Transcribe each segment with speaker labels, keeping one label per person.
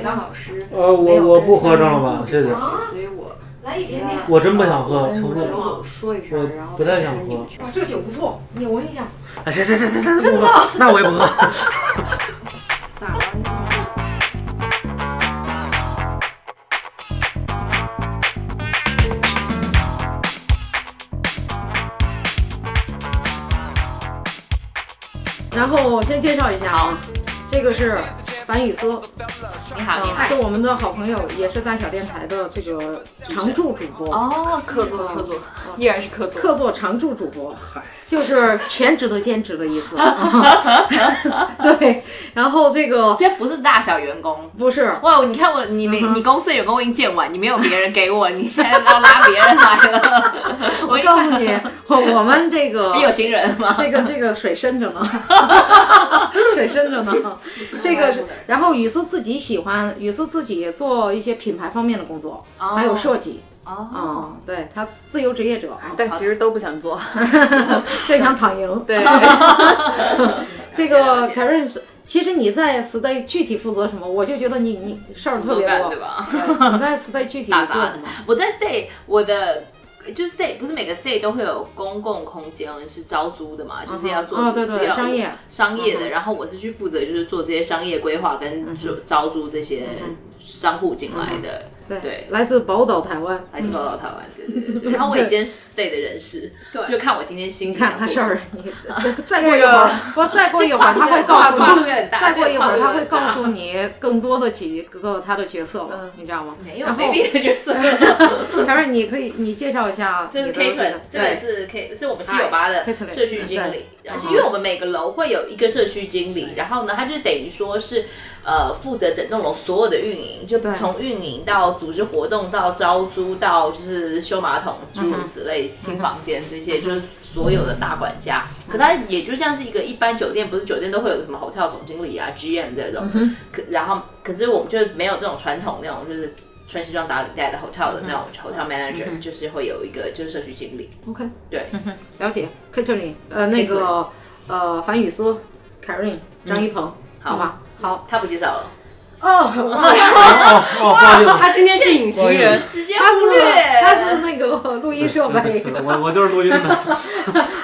Speaker 1: 麦当老师
Speaker 2: 呃，我我不喝上了
Speaker 1: 三明，
Speaker 2: 吧谢谢。
Speaker 1: 所以我
Speaker 3: 来一点点。
Speaker 2: 我真不想喝，求求你。
Speaker 1: 刘总说一声，
Speaker 2: 我
Speaker 1: 然后
Speaker 2: 不太想喝
Speaker 3: 哇，这个酒不错，你闻一下。
Speaker 2: 哎，行行行行行，真的，那我也不喝。
Speaker 1: 咋了？
Speaker 3: 然后先介绍一下啊，这个是樊雨思，
Speaker 4: 你好，你
Speaker 3: 啊，
Speaker 4: 好。
Speaker 3: 是我们的好朋友，也是大小电台的这个常驻主播，
Speaker 4: 哦，客座客座，依然是客座。
Speaker 3: 客座常驻主播，就是全职的兼职的意思。对，然后这个
Speaker 4: 虽然不是大小员工。
Speaker 3: 不是
Speaker 4: 哇，你看我，你没，你公司员工我已经见完，你没有别人给我，你现在要拉别人来了。
Speaker 3: 我告诉你，我我们这个
Speaker 4: 你有新人吗？
Speaker 3: 这个这个水深着呢，水深着呢。这个是，然后雨思自己喜欢，雨思自己做一些品牌方面的工作，还有设计。
Speaker 4: 哦，
Speaker 3: 啊、对他自由职业者，啊
Speaker 1: 但其实都不想做。
Speaker 3: 就想躺赢。
Speaker 1: 对，
Speaker 3: 这个 Karen 是，其实你在 Stay 具体负责什么，我就觉得你你事儿特别多
Speaker 1: 对。吧？
Speaker 3: 对 你在 Stay 具体
Speaker 4: 打杂的
Speaker 3: 做什么？。
Speaker 4: 我在 stay，我的就是 stay，不是每个 stay 都会有公共空间是招租的嘛，就是要做
Speaker 3: 哦对对
Speaker 4: 要
Speaker 3: 商业
Speaker 4: 商业的。然后我是去负责就是做这些商业规划跟招招租这些商户进来的。
Speaker 3: 对。
Speaker 4: 对。
Speaker 3: 来自宝岛台湾。
Speaker 4: 来自宝岛台湾，对对对对。然后我也兼 stay 的人士，
Speaker 1: 对。
Speaker 4: 就看我今天心情
Speaker 3: 看他事儿 再过一会儿，不，再过一会儿他会告诉你，再过一会儿他会告诉你更多的几个他的角色了，你知道吗？
Speaker 4: 没有
Speaker 3: 然后
Speaker 4: 没别的角色
Speaker 3: ，Karen，你可以你介绍一下
Speaker 4: 这是 K
Speaker 3: 这
Speaker 4: 粉
Speaker 3: 个，
Speaker 4: 这个是 K 是我们七九八的社区经理。
Speaker 3: 对，
Speaker 4: 而且因为我们每个楼会有一个社区经理，然后呢，他就等于说是呃负责整栋楼所有的运营，就从运营到组织活动到招租到就是修马桶诸如此类、清房间这些，就是所有的大管家。可他也就像是一个一般酒店，不是酒店都会有什么 hotel 总经理啊、GM 这种，可然后可是我们就没有这种传统那种就是。穿西装打领带的 hotel 的那种 hotel manager，、就是会有一个就是社区经理
Speaker 3: ，OK，
Speaker 4: 对，
Speaker 3: 了解。Karen，呃，那个呃，樊雨思，Karen，张一鹏，好。吧，好？
Speaker 4: 他不介绍了，
Speaker 3: 哦，哇
Speaker 2: 哦哦，不好意思，
Speaker 1: 他今天是隐形人，
Speaker 4: 直接
Speaker 3: 他是他是那个录音设备
Speaker 2: 我我就是录音的。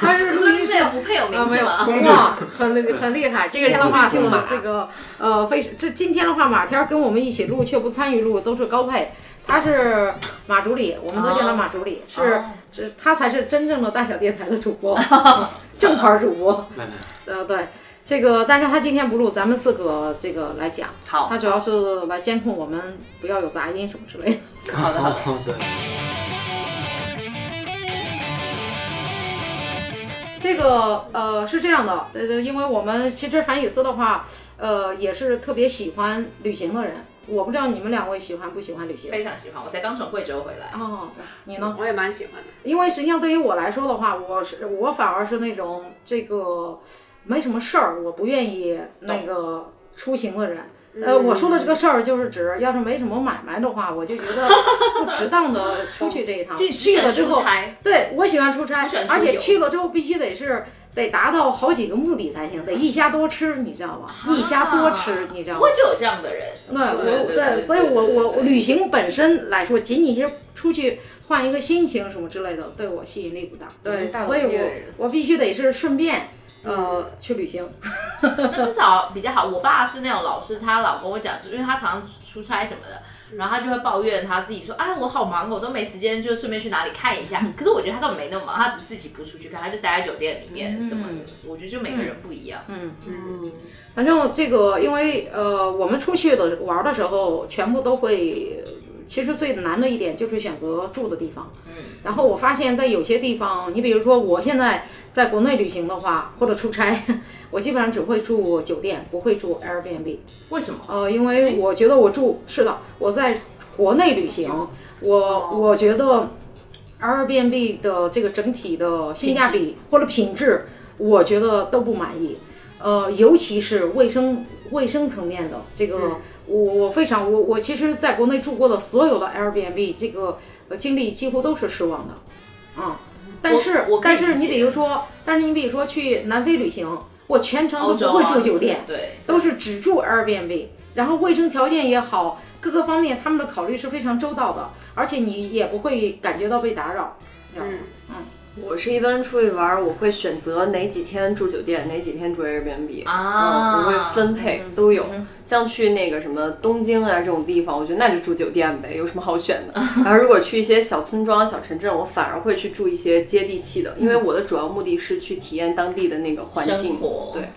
Speaker 3: 他是录音设
Speaker 4: 这个不配有
Speaker 3: 啊，没有
Speaker 4: 名字吗？
Speaker 2: 工具
Speaker 3: 哇，很厉很厉害。今天的话是
Speaker 1: 姓马
Speaker 3: 这个呃，非这今天的话，马天儿跟我们一起录却不参与录，都是高配。他是马助理，我们都叫他马助理，是
Speaker 4: 哦
Speaker 3: 是他才是真正的大小电台的主播，正牌主播。
Speaker 2: 来来
Speaker 3: 呃，对，这个但是他今天不录，咱们四个这个来讲，
Speaker 4: 好，
Speaker 3: 他主要是来监控我们不要有杂音什么之类的。
Speaker 4: 好的好的，
Speaker 2: 哦，对，
Speaker 3: 这个呃是这样的，呃，因为我们其实樊雨思的话，呃，也是特别喜欢旅行的人。我不知道你们两位喜欢不喜欢旅行？
Speaker 4: 非常喜欢，我才刚从贵州回来，
Speaker 3: 哦，你呢？
Speaker 1: 我也蛮喜欢的。
Speaker 3: 因为实际上对于我来说的话，我是我反而是那种这个没什么事儿，我不愿意那个出行的人。呃，我说的这个事儿就是指，要是没什么买卖的话，我就觉得 不值当的出去这一趟。
Speaker 4: 就
Speaker 3: 去了之后，对我喜欢出差而且去了之后必须得是得达到好几个目的才行，得一虾多吃，你知道吧？一虾多吃，你知道吗
Speaker 4: 不会？就有这样的人，
Speaker 3: 对，我
Speaker 4: 对
Speaker 3: 所以我我我旅行本身来说，仅仅是出去换一个心情什么之类的，对我吸引力不大。对，
Speaker 1: 大
Speaker 3: 所以我我必须得是顺便呃去旅行。
Speaker 4: 那至少比较好。我爸是那种老师，他老跟我讲，是因为他常常出差什么的。然后他就会抱怨他自己说：“哎，我好忙，我都没时间，就顺便去哪里看一下。”可是我觉得他根本没那么忙，他只自己不出去看，他就待在酒店里面什么的。我觉得就每个人不一样。
Speaker 1: 嗯嗯，
Speaker 3: 反正这个，因为呃，我们出去的玩的时候，全部都会。其实最难的一点就是选择住的地方。嗯。然后我发现，在有些地方，你比如说我现在在国内旅行的话，或者出差，我基本上只会住酒店，不会住 Airbnb。
Speaker 4: 为什么？
Speaker 3: 呃，因为我觉得我住是的，我在国内旅行，我我觉得 Airbnb 的这个整体的性价比或者品质，我觉得都不满意。呃，尤其是卫生卫生层面的这个，我我非常我我其实在国内住过的所有的 Airbnb 这个呃经历几乎都是失望的，啊、但是
Speaker 4: 我
Speaker 3: 但是你比如说，但是你比如说去南非旅行，我全程都不会住酒店，
Speaker 4: 对，
Speaker 3: 都是只住 Airbnb，然后卫生条件也好，各个方面他们的考虑是非常周到的，而且你也不会感觉到被打扰。
Speaker 1: 嗯嗯我是一般出去玩儿，我会选择哪几天住酒店，哪几天住 Airbnb
Speaker 4: 啊
Speaker 1: 嗯，我会分配都有。像去那个什么东京啊这种地方，我觉得那就住酒店呗，有什么好选的？然后如果去一些小村庄、小城镇，我反而会去住一些接地气的，因为我的主要目的是去体验当地的那个环境
Speaker 4: 生活。
Speaker 1: 对，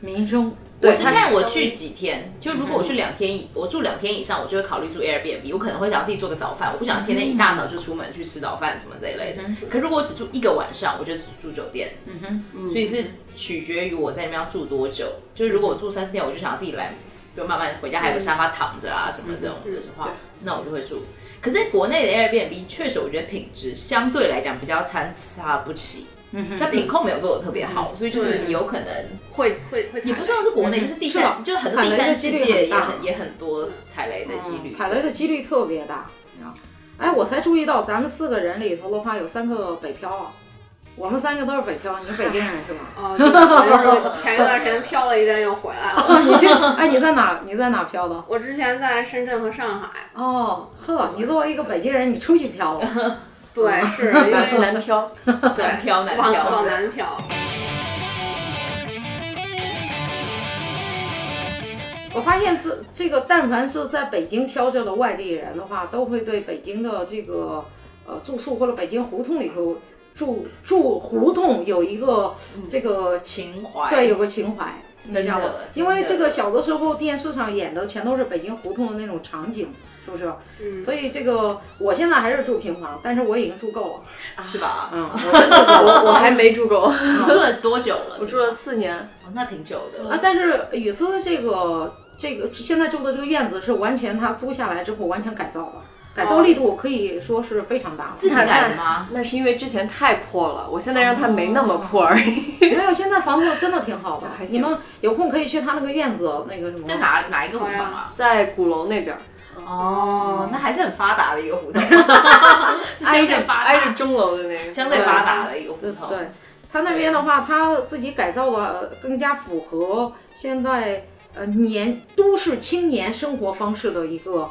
Speaker 3: 民生，
Speaker 1: 对，
Speaker 4: 我是看我去几天，就如果我去两天以，我住两天以上，我就会考虑住 Airbnb。我可能会想要自己做个早饭，我不想天天一大早就出门去吃早饭什么这一类的。可如果我只住一个晚上，我就只住酒店。嗯哼，所以是取决于我在那边要住多久。就是如果我住三四天，我就想要自己来，就慢慢回家还有个沙发躺着啊什么这种的话，那我就会住。可是国内的 Airbnb 确实，我觉得品质相对来讲比较参差不齐。嗯像品控没有做的特别好，所以就是
Speaker 5: 你
Speaker 4: 有可能
Speaker 5: 会会会踩雷，
Speaker 4: 也不知道是国内，就是第三，就很多
Speaker 3: 踩
Speaker 4: 第三
Speaker 3: 雷的几率
Speaker 4: 世界也
Speaker 3: 很大
Speaker 4: 很也很多踩雷的几率。
Speaker 3: 踩雷的几率特别大。你知道哎，我才注意到咱们四个人里头的话，有三个北漂啊。我们三个都是北漂，你北京人是吧？
Speaker 5: 啊，是前一段时间漂了一阵又回来了。
Speaker 3: 哦，你去，哎，你在哪？你在哪漂的？
Speaker 5: 我之前在深圳和上海，
Speaker 3: 哦，呵，你作为一个北京人，你出去漂了。
Speaker 5: 对，是因为
Speaker 1: 南漂。
Speaker 4: 南漂南
Speaker 5: 往
Speaker 4: 漂，
Speaker 5: 往南漂。
Speaker 3: 我发现这这个，但凡是在北京漂着的外地人的话，都会对北京的这个呃住宿或者北京胡同里头住住胡同有一个这个
Speaker 4: 情怀
Speaker 3: 对有个情怀，你知道吗
Speaker 4: 真的？
Speaker 3: 因为这个小的时候电视上演的全都是北京胡同的那种场景，是不是？
Speaker 5: 嗯
Speaker 3: 所以这个我现在还是住平房，但是我已经住够了。
Speaker 4: 是吧？
Speaker 3: 嗯，我真的够了。
Speaker 1: 我还没住够，
Speaker 4: 你住了多久了？
Speaker 1: 我住了四年。
Speaker 4: 哦，那挺久的。
Speaker 3: 啊，但是雨思这个这个现在住的这个院子是完全他租下来之后完全改造了，改造力度可以说是非常大了。
Speaker 4: 自己改的吗？
Speaker 1: 那是因为之前太破了，我现在让它没那么破而已。
Speaker 3: 没有，现在房子真的挺好的
Speaker 1: 还，行
Speaker 3: 你们有空可以去他那个院子，那个什么。
Speaker 4: 在哪哪一个胡同啊？
Speaker 1: 在鼓楼那边，
Speaker 4: 哦，那还是很发达的一个胡同，是相
Speaker 1: 挨着
Speaker 4: 对发达
Speaker 1: 挨着钟楼的那个。
Speaker 4: 相对发达的一个胡同。
Speaker 3: 对，他那边的话，他自己改造了，更加符合现在呃年都市青年生活方式的一个。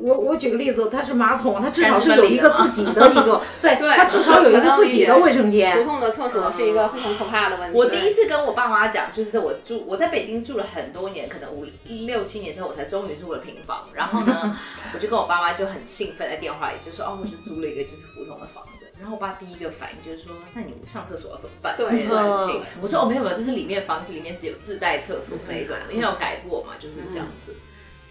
Speaker 3: 我我举个例子，它是马桶，它至少是有一个自己的一个，对，
Speaker 5: 对
Speaker 3: 它至少有一个自己的卫生间
Speaker 5: 胡
Speaker 3: 间。
Speaker 5: 同的厕所是一个非常可怕的问题。
Speaker 4: 我第一次跟我爸妈讲，就是我住我在北京住了很多年，可能五六七年之后，我才终于住了平房。然后呢，我就跟我爸妈就很兴奋，在电话里就说：“哦，我就租了一个就是胡同的房子。”然后我爸第一个反应就是说：“那你上厕所要怎么办？”
Speaker 5: 对
Speaker 4: 这件事情，我说：“哦，没有没有，这是里面房子里面只有自带厕所那一种，因为有改过嘛，就是这样子。”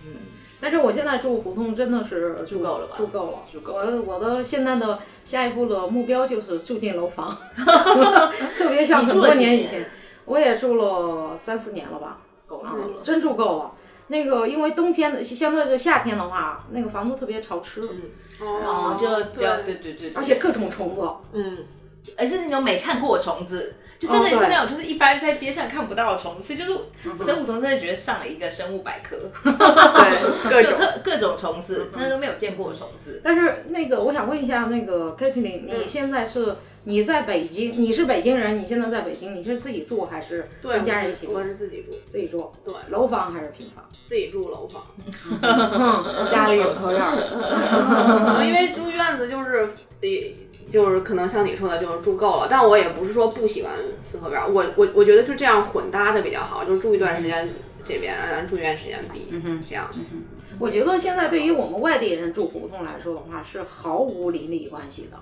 Speaker 4: 嗯，
Speaker 3: 但是我现在住胡同真的是
Speaker 4: 住够了吧
Speaker 3: 住够了，
Speaker 4: 住够
Speaker 3: 我我的现在的下一步的目标就是住进楼房，特别像很多
Speaker 4: 年
Speaker 3: 年以前，我也住了三四年了吧，啊
Speaker 4: 够了。
Speaker 3: 真住够了。那个因为冬天的相对是夏天的话，那个房子特别潮湿，
Speaker 4: 哦，就就
Speaker 5: 对
Speaker 4: 对对对，对
Speaker 3: 而且各种虫子。
Speaker 1: 嗯，
Speaker 4: 而且是那种没看过的虫子，就真的是那种就是一般在街上看不到的虫子，就是我在梧桐真的觉得上了一个生物百科，
Speaker 1: 对，各种。
Speaker 4: 就各各种虫子，真的都没有见过的虫子。
Speaker 3: 但是那个我想问一下，那个 k a t l i n 你现在是你在北京，你是北京人，你现在在北京，你是自己住还是
Speaker 5: 对
Speaker 3: 跟家人一起住
Speaker 5: 我？是自己住，
Speaker 3: 自己住，
Speaker 5: 对，
Speaker 3: 楼房还是平房？
Speaker 5: 自己住楼房。
Speaker 1: 家里有套院。
Speaker 5: 因为住院子就是也。就是可能像你说的，就是住够了，但我也不是说不喜欢四合院儿，我我我觉得就这样混搭着比较好，就是住一段时间这边，然后住一段时间 B，这样。
Speaker 3: 我觉得现在对于我们外地人住胡同来说的话，是毫无邻里关系的，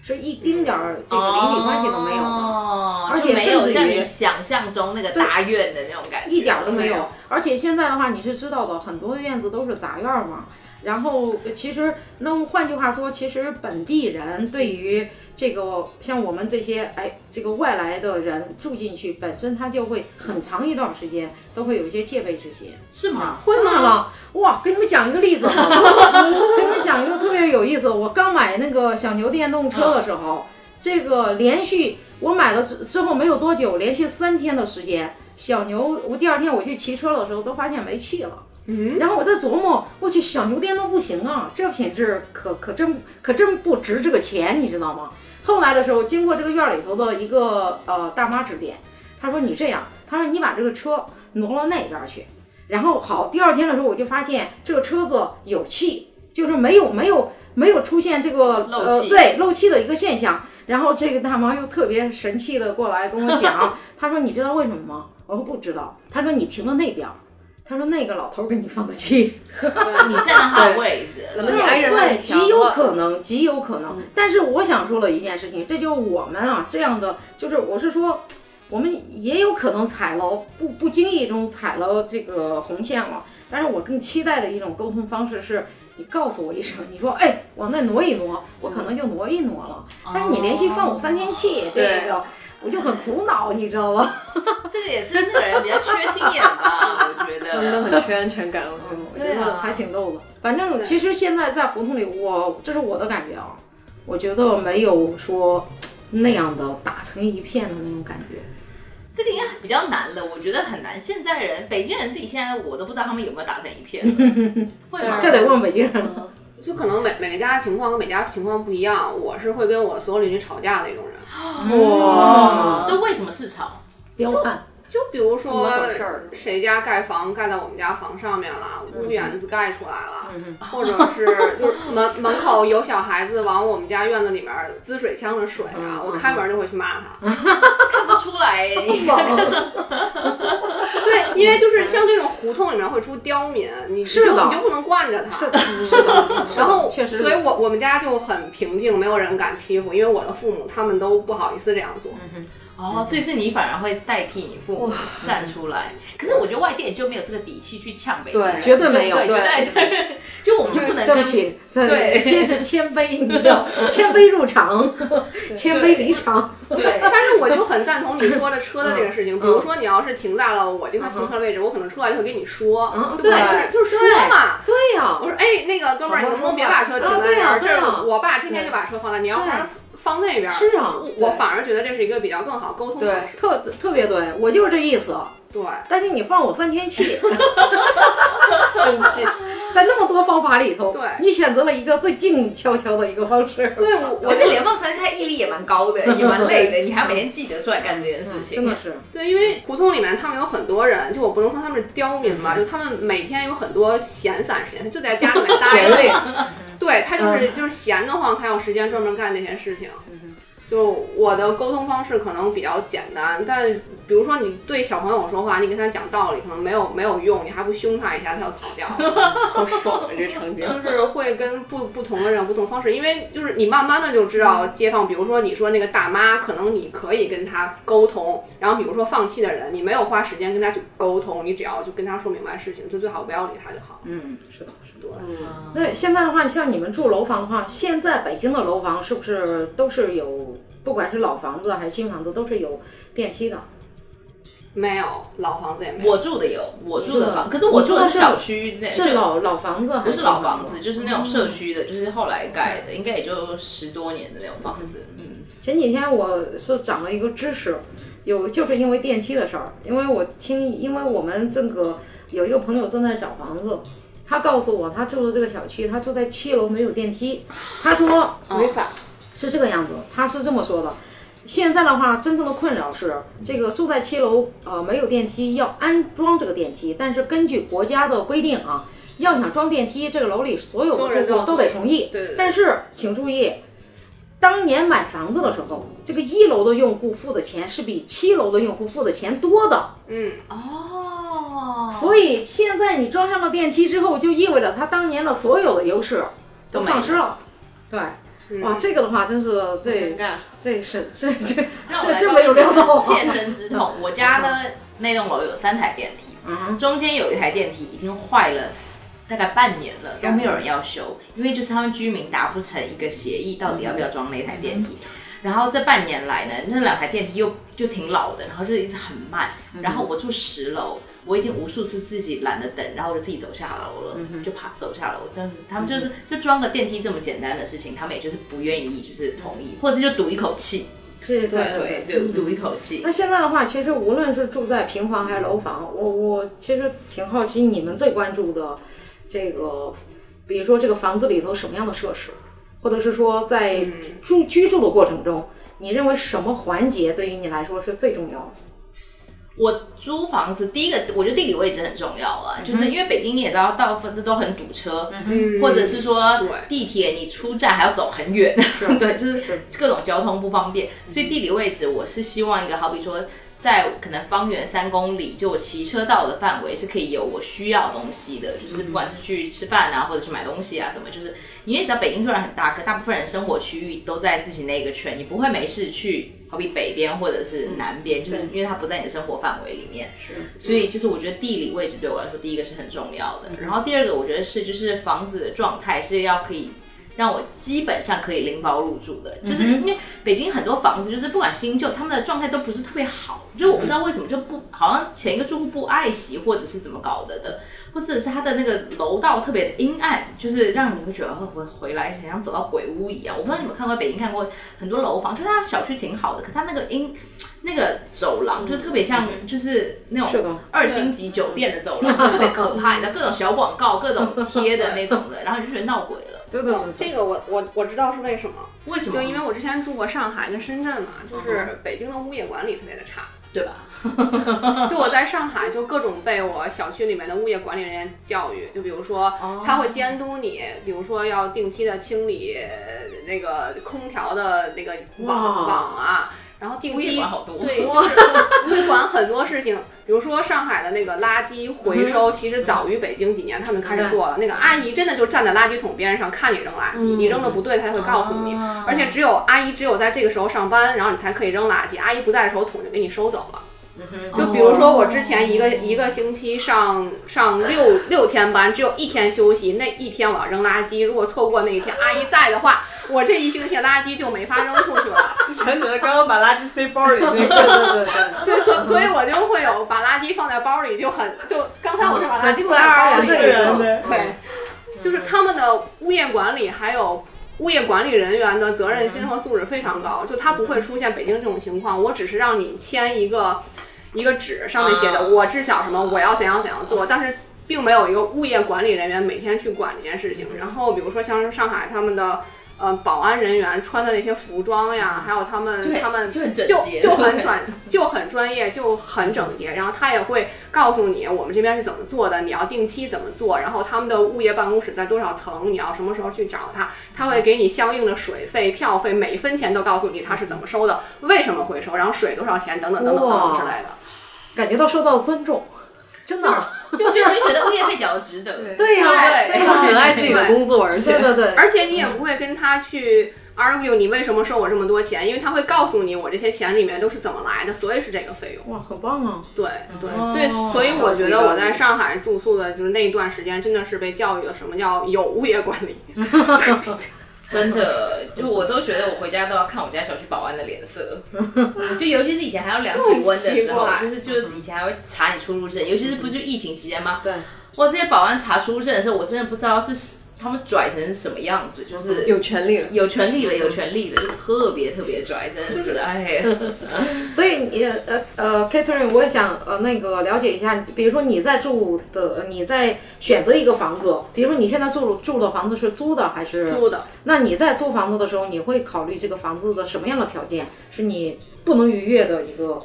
Speaker 3: 是一丁点儿这个邻里关系都没有的。
Speaker 4: 哦
Speaker 3: 而且
Speaker 4: 没有
Speaker 3: 甚至
Speaker 4: 像你想象中那个大院的那种感觉，
Speaker 3: 一点儿都没
Speaker 5: 没有
Speaker 3: 有。而且现在的话，你是知道的，很多院子都是杂院儿嘛。然后呃其实，那换句话说，其实本地人对于这个像我们这些哎这个外来的人住进去，本身他就会很长一段时间都会有一些戒备之心。
Speaker 4: 是吗？
Speaker 3: 会吗了？哇，给你们讲一个例子？给你们讲一个特别有意思。我刚买那个小牛电动车的时候，这个连续我买了之之后没有多久，连续三天的时间，小牛我第二天我去骑车的时候都发现没气了。
Speaker 5: 嗯，
Speaker 3: 然后我在琢磨，我去小牛电动不行啊，这品质可可真可真不值这个钱，你知道吗？后来的时候，经过这个院儿里头的一个呃大妈指点，她说你这样，她说你把这个车挪到那边去，然后好，第二天的时候我就发现这个车子有气，就是没有没有没有出现这个
Speaker 4: 漏气
Speaker 3: 呃对漏气的一个现象。然后这个大妈又特别神气的过来跟我讲，她说你知道为什么吗？我说不知道。她说你停到那边儿，她说那个老头儿给你放的气。
Speaker 4: 你站到他的位置，
Speaker 1: 可能你挨着他的
Speaker 3: 对，极有可能，极有可能。但是我想说了一件事情，这就是我们啊这样的，就是我是说，我们也有可能踩了不不经意中踩了这个红线了。但是我更期待的一种沟通方式是，你告诉我一声，你说，哎，往那挪一挪，我可能就挪一挪了。但是你连续放我三天气，这个我就很苦恼，你知道吗？
Speaker 4: 这个也是那个人比较缺心眼吧，我觉
Speaker 1: 他们都。很缺安全感，我觉得。
Speaker 3: 我觉得还挺逗的。反正其实现在在胡同里，我这是我的感觉啊，我觉得没有说那样的打成一片的那种感觉。
Speaker 4: 这个应该比较难了，我觉得很难。现在人，北京人自己现在我都不知道他们有没有打成一片，会吗？
Speaker 3: 这得问北京人了。
Speaker 5: 就可能每每个家的情况跟每家情况不一样。我是会跟我所有邻居吵架的那种人。
Speaker 1: 哇，
Speaker 4: 都为什么是吵？
Speaker 3: 彪悍，
Speaker 5: 就比如说谁家盖房盖在我们家房上面了，屋檐子盖出来了，
Speaker 3: 嗯。
Speaker 5: 或者是就是门门口有小孩子往我们家院子里面滋水枪的水
Speaker 3: 嗯
Speaker 5: 啊，我开门就会去骂他。
Speaker 4: 看不出来
Speaker 5: 因为就是像这种胡同里面会出刁民，你
Speaker 3: 是的
Speaker 5: 就你就不能惯着他。
Speaker 3: 是的，是的，
Speaker 5: 然后，
Speaker 3: 确实，
Speaker 5: 所以我我们家就很平静，没有人敢欺负，因为我的父母他们都不好意思这样做。
Speaker 4: 哦，所以是你反而会代替你父母站出来。可是我觉得外地人就没有这个底气去呛北京人，
Speaker 1: 对
Speaker 3: 绝对没有
Speaker 4: 对，绝对对，就我们就不能跟
Speaker 3: 对不起，
Speaker 4: 对
Speaker 3: 先是谦卑，你知道，谦卑入场，谦卑离场。
Speaker 4: 对。
Speaker 5: 但是我就很赞同你说的车的这个事情，比如说你要是停在了我这块停车位置，我可能出来就会跟你说，
Speaker 3: 嗯
Speaker 5: 对，就是就是说嘛。
Speaker 3: 对呀。
Speaker 5: 我，说哎，那个哥们儿，你能不能别把车停在
Speaker 3: 啊对呀
Speaker 5: 那儿？这是
Speaker 3: 对呀。
Speaker 5: 我爸天天就把车放在，你要不然放那边儿。
Speaker 3: 是啊
Speaker 5: 我反而觉得这是一个比较更好沟通方式。
Speaker 3: 特特别对，我就是这意思。
Speaker 5: 对，
Speaker 3: 但是你放我三天气，
Speaker 1: 生气。
Speaker 3: 在那么多方法里头，
Speaker 5: 对
Speaker 3: 你选择了一个最静悄悄的一个方式。
Speaker 5: 对我我
Speaker 4: 是连放三天，毅力也蛮高的，也蛮累的，你还要每天记得出来干这件事情。
Speaker 3: 真的是，
Speaker 5: 对，因为胡同里面他们有很多人，就我不能说他们是刁民嘛，就他们每天有很多闲散时间，就在家里面 待着。对他就是就是闲得慌，才有时间专门干这些事情。就我的沟通方式可能比较简单，但比如说你对小朋友说话，你跟他讲道理可能没有没有用，你还不凶他一下，他就跑掉了。
Speaker 1: 好爽啊！这场景。
Speaker 5: 就是会跟不不同的人不同方式，因为就是你慢慢的就知道街坊，比如说你说那个大妈，可能你可以跟他沟通，然后比如说放弃的人，你没有花时间跟他去沟通，你只要就跟他说明白事情，就最好不要理他就好。
Speaker 3: 嗯，是的，
Speaker 1: 嗯，
Speaker 3: 对，现在的话，像你们住楼房的话，现在北京的楼房是不是都是有，不管是老房子还是新房子，都是有电梯的？
Speaker 5: 没有老房子也没有，
Speaker 4: 我住的有，我住的
Speaker 3: 的
Speaker 4: 房，可是我住的小区那
Speaker 3: 是老老房子还
Speaker 4: 不是老房子，
Speaker 3: 子？
Speaker 4: 就是那种社区的，就是后来盖的，应该也就十多年的那种房子。嗯，
Speaker 3: 前几天我是长了一个知识，有就是因为电梯的事儿，因为我听，因为我们这个有一个朋友正在找房子，他告诉我他住的这个小区，他住在七楼没有电梯，他说
Speaker 1: 违法。
Speaker 3: 是这个样子，他是这么说的。现在的话，真正的困扰是这个住在七楼，呃，没有电梯，要安装这个电梯，但是根据国家的规定啊，要想装电梯，这个楼里所有的住户都得同意。
Speaker 5: 对对对
Speaker 3: 但是请注意，当年买房子的时候，这个一楼的用户付的钱是比七楼的用户付的钱多的。
Speaker 5: 嗯，
Speaker 4: 哦，
Speaker 3: 所以现在你装上了电梯之后，就意味着他当年的所有的优势都丧失了。对，哇，这个的话真是这。这是这这这真没有料到啊。
Speaker 4: 切身之痛。我家呢那栋楼有三台电梯，
Speaker 3: 嗯
Speaker 4: 中间有一台电梯已经坏了大概半年了，都没有人要修，因为就是他们居民达不成一个协议，到底要不要装那台电梯。然后这半年来呢，那两台电梯又就挺老的，然后就一直很慢。然后我住十楼，我已经无数次自己懒得等，然后我就自己走下楼了，就爬走下楼。这样子，他们就是就装个电梯这么简单的事情，他们也就是不愿意，就是同意，或者就赌一口气。
Speaker 3: 对，对
Speaker 4: 对对，赌一口气。
Speaker 3: 那现在的话，其实无论是住在平房还是楼房，我我其实挺好奇你们最关注的这个，比如说这个房子里头什么样的设施，或者是说在住居住的过程中，你认为什么环节对于你来说是最重要的？
Speaker 4: 我租房子，第一个我觉得地理位置很重要啊，就是因为北京你也知道，大部分都很堵车，
Speaker 5: 嗯
Speaker 4: 或者是说地铁你出站还要走很远，对，就是各种交通不方便，所以地理位置我是希望一个，好比说在可能方圆三公里，就我骑车到的范围是可以有我需要东西的，就是不管是去吃饭啊，或者去买东西啊什么，就是因为你知道北京虽然很大，可大部分人生活区域都在自己那个圈，你不会没事去。好比北边或者是南边，就是因为它不在你的生活范围里面，
Speaker 3: 是，
Speaker 4: 所以就是我觉得地理位置对我来说，第一个是很重要的。然后第二个，我觉得是就是房子的状态是要可以让我基本上可以拎包入住的，就是因为北京很多房子就是不管新旧，他们的状态都不是特别好，就我不知道为什么就不好像前一个住户不爱惜或者是怎么搞的的。或者是它的那个楼道特别的阴暗，就是让你会觉得哦我回来好像走到鬼屋一样。我不知道你们看过北京看过很多楼房，就是它小区挺好的，可它那个阴那个走廊就特别像就是那种二星级酒店的走廊，特别可怕，你知道各种小广告、各种贴的那种的，然后你就觉得闹鬼
Speaker 3: 对对，
Speaker 5: 这个我我我知道是为什么，
Speaker 4: 为什么？
Speaker 5: 就因为我之前住过上海跟深圳嘛，就是北京的物业管理特别的差。
Speaker 4: 对吧？
Speaker 5: 就我在上海，就各种被我小区里面的物业管理人员教育，就比如说他会监督你，比如说要定期的清理那个空调的那个网网啊，然后定期
Speaker 4: 管好多
Speaker 5: 对，就是会管很多事情，比如说上海的那个垃圾回收，其实早于北京几年他们就开始做了。那个阿姨真的就站在垃圾桶边上看你扔垃圾，你扔的不对，她会告诉你。而且只有阿姨只有在这个时候上班，然后你才可以扔垃圾。阿姨不在的时候，桶就给你收走了。就比如说我之前一个一个星期上上六六天班，只有一天休息，那一天我要扔垃圾。如果错过那一天阿姨在的话，我这一星期垃圾就没法扔出去了。
Speaker 1: 想起来刚刚把垃圾塞包里那个，
Speaker 3: 对对对对，
Speaker 5: 对，所所以我就会有把垃圾放在包里，就很就刚才我是把垃圾放在包里，
Speaker 3: 然的
Speaker 1: 自然的
Speaker 5: 对，就是他们的物业管理还有。物业管理人员的责任心和素质非常高，就他不会出现北京这种情况。我只是让你签一个一个纸，上面写的我知晓什么，我要怎样怎样做，但是并没有一个物业管理人员每天去管这件事情。然后比如说像是上海他们的呃保安人员穿的那些服装呀，还有他们他们
Speaker 4: 就很整
Speaker 5: 就
Speaker 4: 洁
Speaker 5: 就很专就很专业，就很整洁。然后他也会告诉你我们这边是怎么做的，你要定期怎么做。然后他们的物业办公室在多少层，你要什么时候去找他，他会给你相应的水费、票费，每一分钱都告诉你他是怎么收的，为什么会收，然后水多少钱等等等等等等之类的。
Speaker 3: 感觉到受到尊重，真的，
Speaker 4: 就就会觉得物业费缴的值得。
Speaker 3: 对呀
Speaker 4: 对
Speaker 1: 很爱自己的工作，而且
Speaker 3: 对对对，
Speaker 5: 而且你也不会跟他去 argue 你为什么收我这么多钱，因为他会告诉你我这些钱里面都是怎么来的，所以是这个费用。
Speaker 3: 哇，很棒啊！
Speaker 5: 对对
Speaker 4: 哦
Speaker 5: 对，所以我觉得我在上海住宿的就是那一段时间，真的是被教育了什么叫有物业管理。
Speaker 4: 真的，就我都觉得我回家都要看我家小区保安的脸色，就尤其是以前还要量体温的时候，就是就是以前还会查你出入证，尤其是不是就疫情期间吗？
Speaker 3: 对，
Speaker 4: 哇，这些保安查出入证的时候，我真的不知道是他们拽成什么样子，就是
Speaker 1: 有权利了。
Speaker 4: 有权利了，有权利了，就特别特别拽，真的是，哎，
Speaker 3: 所以你呃呃，Katherine，我也想呃那个了解一下，比如说你在住的，你在选择一个房子，比如说你现在住住的房子是租的还是
Speaker 5: 租的？
Speaker 3: 那你在租房子的时候，你会考虑这个房子的什么样的条件是你不能逾越的一个、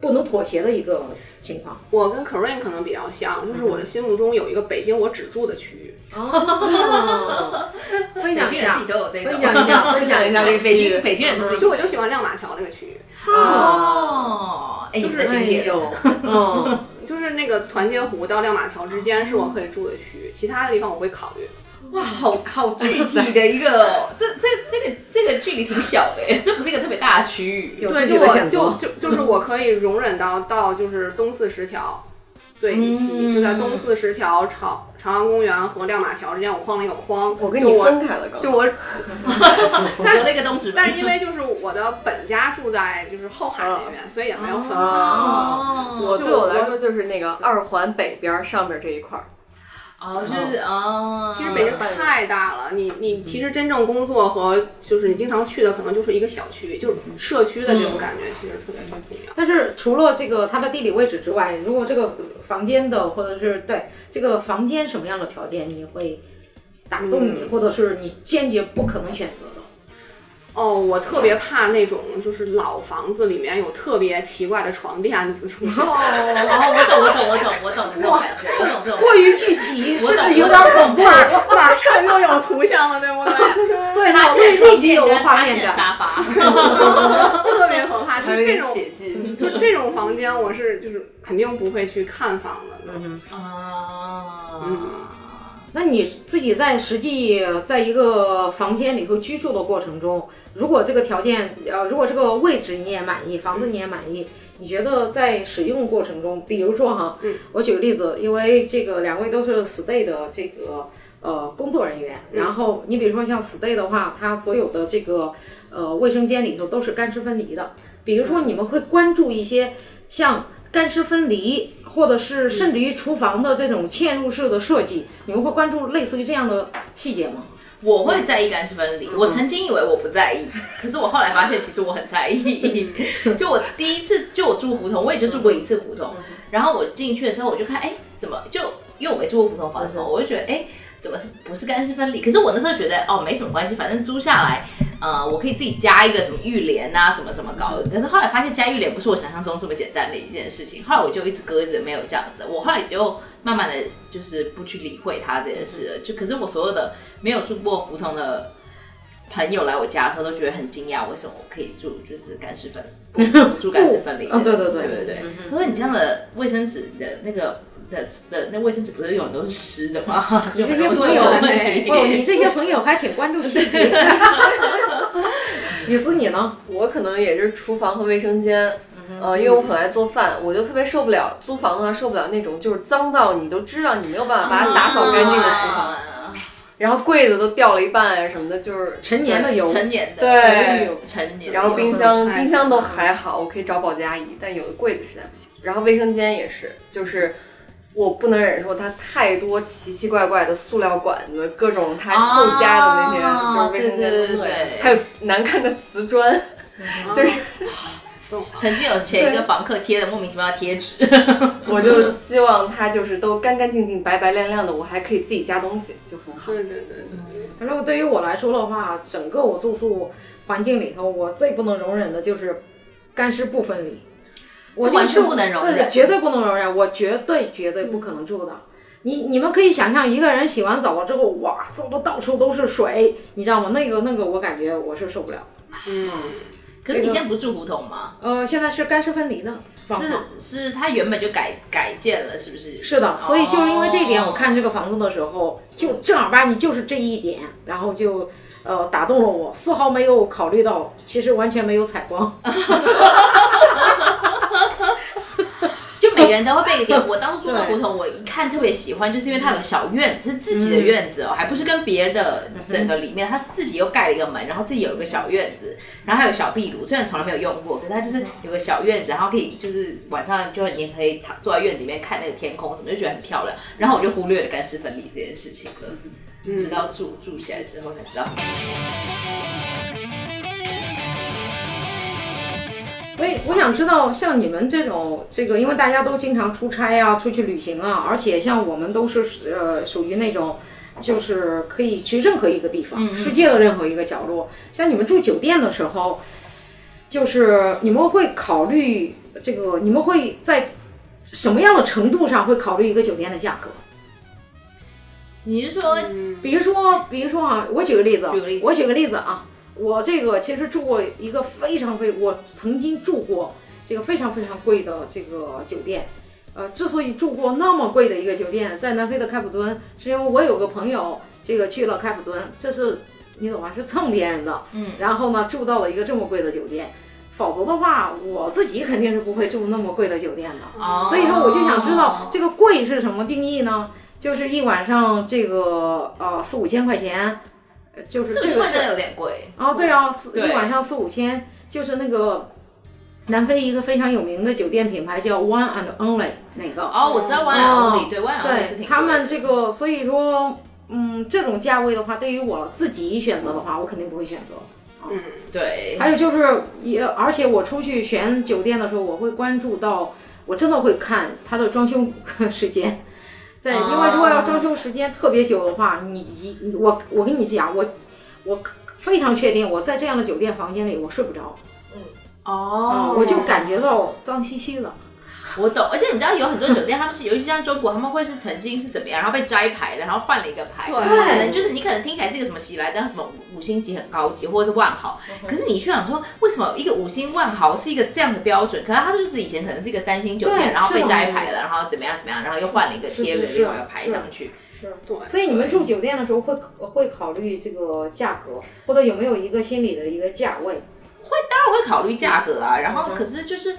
Speaker 3: 不能妥协的一个情况？
Speaker 5: 我跟 Corinne 可能比较像，就是我的心目中有一个北京我只住的区域。
Speaker 3: 哦，分享一下。
Speaker 4: 北京人自己，都有这种，
Speaker 3: 分享一下，分享一下这个
Speaker 4: 北京北京人自己。
Speaker 5: 就我就喜欢亮马桥那个区域，
Speaker 4: 哦，哎，
Speaker 5: 就是
Speaker 4: 的经典，
Speaker 3: 哎呦，嗯，
Speaker 5: 就是那个团结湖到亮马桥之间是我可以住的区域，其他的地方我会考虑。
Speaker 4: 哇，好好具体的 一个哦，这这这个这个距离挺小的耶，这不是一个特别大的区域。
Speaker 5: 对，
Speaker 3: 有自己
Speaker 5: 就我
Speaker 3: 的选择。
Speaker 5: 就就就是我可以容忍到到就是东四十条最一期，就在东四十条朝朝阳公园和亮马桥之间，我框了一个框。
Speaker 1: 我跟你分开了，
Speaker 5: 就我，
Speaker 4: 我留了一个东西
Speaker 5: 但是因为就是我的本家住在就是后海那边，所以也没有分开。
Speaker 4: 哦
Speaker 1: 我对我来说就是那个二环北边儿上边这一块儿，
Speaker 4: 哦，就是哦，
Speaker 5: 其实北京太大了，你你其实真正工作和就是你经常去的可能就是一个小区，就是社区的这种感觉，其实特别特别重要。
Speaker 3: 但是除了这个它的地理位置之外，如果这个房间的或者是对这个房间什么样的条件你会打动你，或者是你坚决不可能选择的？
Speaker 5: 哦，我特别怕那种就是老房子里面有特别奇怪的床垫子出现。
Speaker 4: 哦，我懂，我懂，我懂，我懂这种感觉，我懂这种。
Speaker 3: 过于具体，
Speaker 4: 我懂
Speaker 3: 甚至有点恐怖。
Speaker 5: 马上又有图像了，对不对？就 是
Speaker 3: 对，立即有个画面感。
Speaker 4: 沙发，
Speaker 5: 特别可怕，就是这种。就这种房间，我是就是肯定不会去看房的。嗯
Speaker 4: 啊，
Speaker 3: 那你自己在实际在一个房间里头居住的过程中，如果这个条件，呃，如果这个位置你也满意，房子你也满意，你觉得在使用过程中，比如说哈，我举个例子，因为这个两位都是 stay 的这个呃工作人员，然后你比如说像 stay 的话，它所有的这个呃卫生间里头都是干湿分离的，比如说你们会关注一些像干湿分离，或者是甚至于厨房的这种嵌入式的设计，你们会关注类似于这样的细节吗？
Speaker 4: 我会在意干湿分离。我曾经以为我不在意，可是我后来发现其实我很在意。就我第一次就我住胡同，我也就住过一次胡同，然后我进去的时候我就看，哎，怎么就因为我没住过胡同房子嘛，我就觉得，哎。怎么是不是干湿分离？可是我那时候觉得哦没什么关系，反正租下来，呃，我可以自己加一个什么浴帘啊，什么什么搞的。可是后来发现加浴帘不是我想象中这么简单的一件事情，后来我就一直搁着没有这样子。我后来就慢慢的就是不去理会它这件事了。就可是我所有的没有住过胡同的朋友来我家的时候都觉得很惊讶，为什么我可以住就是干湿分 住干湿分离的？
Speaker 3: 哦对对对
Speaker 4: 对对对。他说你这样的卫生纸的那个。的的那卫生纸不是永远都是湿的吗？
Speaker 3: 你这些朋友，哦，你这些朋友还挺关注细节。雨思你呢？
Speaker 1: 我可能也是厨房和卫生间，呃，因为我很爱做饭，我就特别受不了租房的话受不了那种就是脏到你都知道你没有办法把它打扫干净的厨房，然后柜子都掉了一半啊什么的，就是
Speaker 3: 陈年的油，
Speaker 4: 陈年的
Speaker 1: 对，
Speaker 4: 陈年。
Speaker 1: 然后冰箱冰箱都还好，我可以找保洁阿姨，但有的柜子实在不行。然后卫生间也是，就是。我不能忍受它太多奇奇怪怪的塑料管子，各种它后加的那些，就是卫生间的那还有难看的瓷砖，就是
Speaker 4: 曾经有前一个房客贴的莫名其妙的贴纸，
Speaker 1: 我就希望它就是都干干净净、白白亮亮的，我还可以自己加东西，就很好。
Speaker 5: 对对对。
Speaker 3: 反正对于我来说的话，整个我住宿环境里头，我最不能容忍的就是干湿不分离。我
Speaker 4: 完全不能容忍，
Speaker 3: 对，绝对不能容忍，我绝对绝对不可能住的。你你们可以想象，一个人洗完澡了之后，哇，走的到处都是水，你知道吗？那个那个，我感觉我是受不了。
Speaker 4: 嗯，可是你现在不住胡同吗？
Speaker 3: 呃，现在是干湿分离的，
Speaker 4: 是是，它原本就改改建了，是不是？
Speaker 3: 是的，所以就是因为这一点，我看这个房子的时候，就正儿八经就是这一点，然后就呃打动了我，丝毫没有考虑到，其实完全没有采光。
Speaker 4: 人都会被点。我当初住的胡同，我一看特别喜欢，就是因为它有个小院子，是自己的院子哦，还不是跟别人的整个里面，他自己又盖了一个门，然后自己有一个小院子，然后还有小壁炉，虽然从来没有用过，可是它就是有个小院子，然后可以就是晚上就你可以躺坐在院子里面看那个天空什么，就觉得很漂亮。然后我就忽略了干湿分离这件事情了，直到住住起来之后才知道。
Speaker 3: 所以我想知道，像你们这种这个，因为大家都经常出差啊，出去旅行啊，而且像我们都是呃属于那种，就是可以去任何一个地方，世界的任何一个角落。像你们住酒店的时候，就是你们会考虑这个，你们会在什么样的程度上会考虑一个酒店的价格？
Speaker 4: 你是说，
Speaker 3: 比如说，比如说啊，我举个例子，
Speaker 4: 举个例子
Speaker 3: 我举个例子啊。我这个其实住过一个非常非，我曾经住过这个非常非常贵的这个酒店。呃，之所以住过那么贵的一个酒店，在南非的开普敦，是因为我有个朋友这个去了开普敦，这是你懂吗？是蹭别人的。
Speaker 4: 嗯。
Speaker 3: 然后呢，住到了一个这么贵的酒店，否则的话，我自己肯定是不会住那么贵的酒店的。
Speaker 4: 哦。
Speaker 3: 所以说，我就想知道这个贵是什么定义呢？就是一晚上这个呃四五千块钱。就是这个
Speaker 4: 真的有点贵
Speaker 3: 哦，对啊，四一晚上四五千，就是那个南非一个非常有名的酒店品牌叫 One and Only 那个
Speaker 4: 哦，我知道 One and Only，对 One and Only 是挺
Speaker 3: 他们这个，所以说，嗯，这种价位的话，对于我自己选择的话，我肯定不会选择。
Speaker 4: 嗯，对。
Speaker 3: 还有就是也，而且我出去选酒店的时候，我会关注到，我真的会看它的装修时间。对，因为如果要装修时间特别久的话，你一我我跟你讲，我我非常确定我在这样的酒店房间里我睡不着，嗯。
Speaker 4: 哦。
Speaker 3: 我就感觉到脏兮兮的。
Speaker 4: 我懂，而且你知道有很多酒店，他们是尤其像中国，他们会是曾经是怎么样，然后被摘牌的，然后换了一个牌，
Speaker 5: 对
Speaker 4: 可能就是你可能听起来是一个什么喜来登什么五五星级很高级，或者是万豪，可是你去想说，为什么一个五星万豪是一个这样的标准？可是它就是以前可能是一个三星酒店，然后被摘牌了，然后怎么样怎么样，然后又换了一个贴了另外一个牌上去。
Speaker 5: 是对，
Speaker 3: 所以你们住酒店的时候会会考虑这个价格，或者有没有一个心理的一个价位？
Speaker 4: 会当然会考虑价格啊，然后可是就是。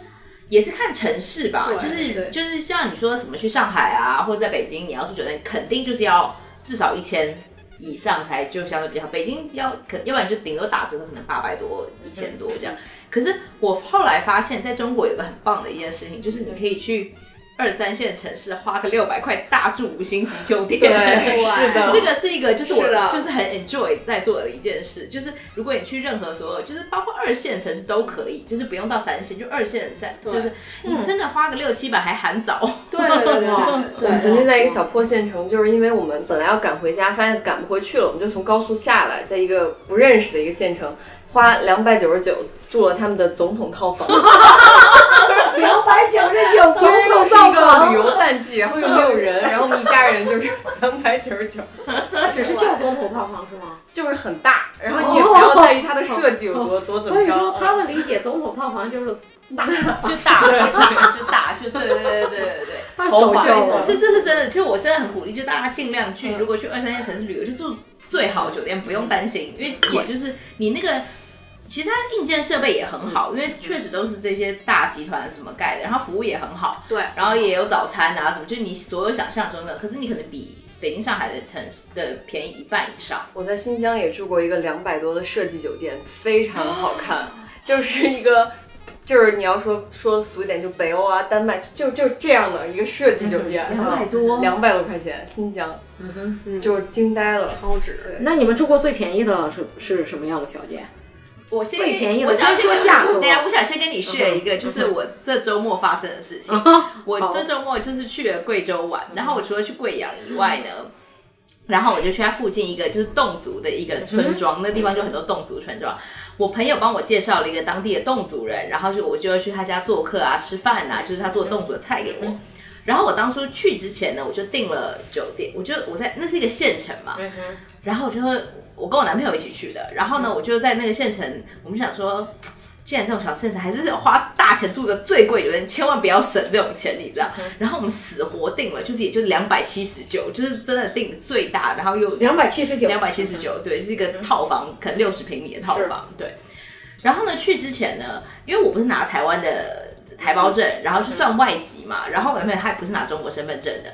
Speaker 4: 也是看城市吧，就是就是像你说什么去上海啊，或者在北京，你要住酒店，肯定就是要至少一千以上才就相对比较好。北京要可，要不然就顶多打折可能八百多、一千多这样。可是我后来发现，在中国有个很棒的一件事情，就是你可以去二三线城市花个六百块大住五星级酒店。
Speaker 1: 对是的。
Speaker 4: 这个是一个就是我
Speaker 5: 的。
Speaker 4: 就是很 enjoy 在做的一件事，就是如果你去任何所有，就是包括二线城市都可以，就是不用到三线，就二线三，就是你真的花个六七百还含早。
Speaker 5: 对对对对。对。
Speaker 1: 我们曾经在一个小破县城，就是因为我们本来要赶回家，发现赶不回去了，我们就从高速下来，在一个不认识的一个县城，花两百九十九住了他们的总统套房。
Speaker 3: 两百九十九总
Speaker 1: 又
Speaker 3: 统
Speaker 1: 是一个
Speaker 3: 套房
Speaker 1: 旅，游淡季，然后又没有人，然后我们一家人就是两百九十九，
Speaker 3: 它只是叫总统套房是吗？
Speaker 1: 就是很大，然后你也不要在意它的设计有多多怎么着。
Speaker 3: 所以说他的理解总统套房就是 大，
Speaker 4: 就大，就大，就大，就对对对对对对对。
Speaker 3: 太
Speaker 1: 好
Speaker 3: 搞笑。
Speaker 4: 是，这是真的。其实我真的很鼓励，就大家尽量去，如果去二三线城市旅游，就住最好的酒店，不用担心，因为也就是你那个。其实它硬件设备也很好，因为确实都是这些大集团什么盖的，然后服务也很好，
Speaker 5: 对
Speaker 4: 然后也有早餐啊什么，就是你所有想象中的，可是你可能比北京、上海的城市的便宜一半以上。
Speaker 1: 我在新疆也住过一个两百多的设计酒店，非常好看，就是一个。就是你要说说俗一点，就北欧啊、丹麦，就就这样的一个设计酒店，
Speaker 4: 两百多
Speaker 1: 两百多块钱，新疆，
Speaker 3: 嗯哼，
Speaker 1: 就是惊呆了。
Speaker 5: 超值。
Speaker 3: 那你们住过最便宜的是是什么样的条件？
Speaker 4: 我先
Speaker 3: 最便宜的
Speaker 4: 我想
Speaker 3: 先说价格
Speaker 4: 对呀，我想先跟你 share 一个，就是我这周末发生的事情。我这周末就是去了贵州玩，然后我除了去贵阳以外呢，然后我就去它附近一个就是侗族的一个村庄，那地方就很多侗族村庄。我朋友帮我介绍了一个当地的侗族人，然后就我就要去他家做客啊、吃饭啊，就是他做侗族的菜给我。然后我当初去之前呢，我就订了酒店，我就我在那是一个县城嘛，然后我就我跟我男朋友一起去的，然后呢，我就在那个县城，我们想说，既然这种小县城，还是花大钱住个最贵酒店，千万不要省这种钱，你知道？然后我们死活定了，就是也就两百七十九，就是真的定最大，然后又
Speaker 3: 两百七十九，
Speaker 4: 两百七十九，对，是一个套房，可能六十平米的套房，对。然后呢，去之前呢，因为我不是拿台湾的台胞证，然后去算外籍嘛，然后我男朋友他也不是拿中国身份证的。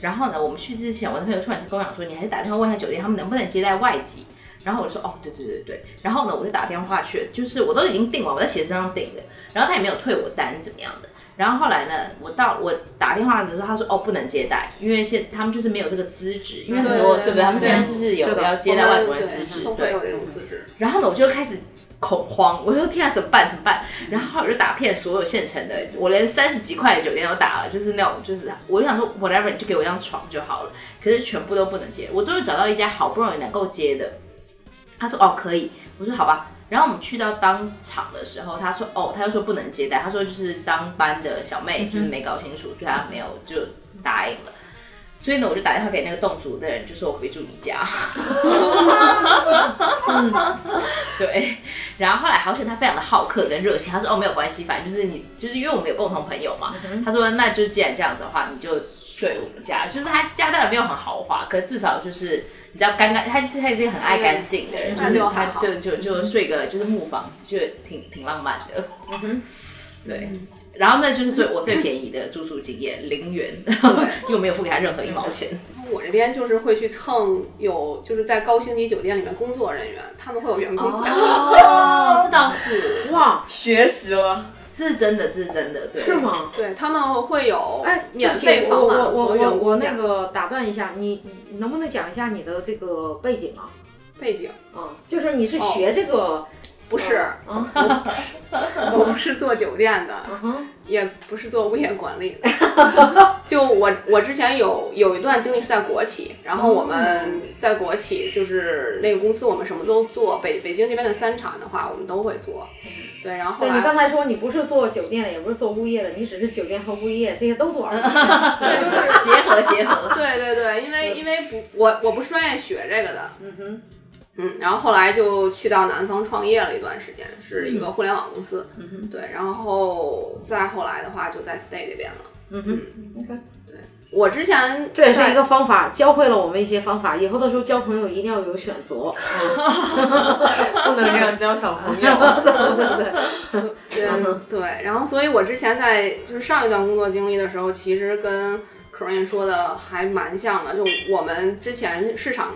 Speaker 4: 然后呢，我们去之前，我男朋友突然跟我讲说，你还是打电话问一下酒店，他们能不能接待外籍。然后我就说，哦，对对对对。然后呢，我就打电话去，就是我都已经订完，我在鞋身上订的，然后他也没有退我单怎么样的。然后后来呢，我到我打电话的时候，他说，哦，不能接待，因为现他们就是没有这个资质，因为很多
Speaker 5: 对
Speaker 4: 不对？他们现在
Speaker 5: 对
Speaker 4: 就是有要接待外国人资质，对
Speaker 5: 都会。有这种资质。
Speaker 4: 然后呢，我就开始恐慌，我说天啊，怎么办？怎么办？然后我就打遍所有县城的，我连三十几块的酒店都打了，就是那种，就是我就想说，whatever，你就给我一张床就好了。可是全部都不能接。我终于找到一家好不容易能够接的，他说哦可以，我说好吧。然后我们去到当场的时候，他说哦，他又说不能接待，他说就是当班的小妹就是没搞清楚，所以他没有就答应了。所以呢，我就打电话给那个侗族的人，就说我回住你家。对，然后后来好险他非常的好客跟热情，他说哦没有关系，反正就是你就是因为我们有共同朋友嘛，他说那就既然这样子的话，你就睡我们家，就是他家当然没有很豪华，可至少就是你知道干干，他他也是一个很爱干净的人，就他对就就睡个就是木房子，就挺挺浪漫的，嗯对。然后那就是最我最便宜的住宿经验，零元，又没有付给他任何一毛钱。
Speaker 5: 我这边就是会去蹭有就是在高星级酒店里面工作人员，他们会有员工价。
Speaker 4: 哦，这倒是，
Speaker 3: 哇，
Speaker 1: 学习了，
Speaker 4: 这是真的，这是真的，对。
Speaker 3: 是？吗？
Speaker 5: 对他们会有
Speaker 3: 哎，
Speaker 5: 免费房晚
Speaker 3: 我我我我我那个打断一下，你你能不能讲一下你的这个背景啊？
Speaker 5: 背景。
Speaker 3: 啊，就是你是学这个
Speaker 5: 不是，
Speaker 3: 嗯
Speaker 5: 我不是做酒店的，
Speaker 3: 哼
Speaker 5: 也不是做物业管理的。就我我之前有有一段经历是在国企，然后我们在国企就是那个公司，我们什么都做。北北京这边的三厂的话，我们都会做。对，然后后
Speaker 3: 对你刚才说你不是做酒店的，也不是做物业的，你只是酒店和物业这些都做。
Speaker 4: 对，就是结合结合。
Speaker 5: 对对对，因为因为不我我不是专业学这个的，
Speaker 3: 嗯哼，
Speaker 5: 嗯，然后后来就去到南方创业了一段时间，是一个互联网公司。
Speaker 3: 嗯哼，
Speaker 5: 对，然后再后来的话就在 Stay 这边了。
Speaker 3: 嗯哼，OK。
Speaker 5: 对我之前
Speaker 3: 这也是一个方法，教会了我们一些方法。以后的时候交朋友一定要有选择。
Speaker 1: 不能这样交小朋友。
Speaker 3: 对对对，
Speaker 5: 对对，然后所以我之前在就是上一段工作经历的时候，其实跟 Corinne 说的还蛮像的，就我们之前市场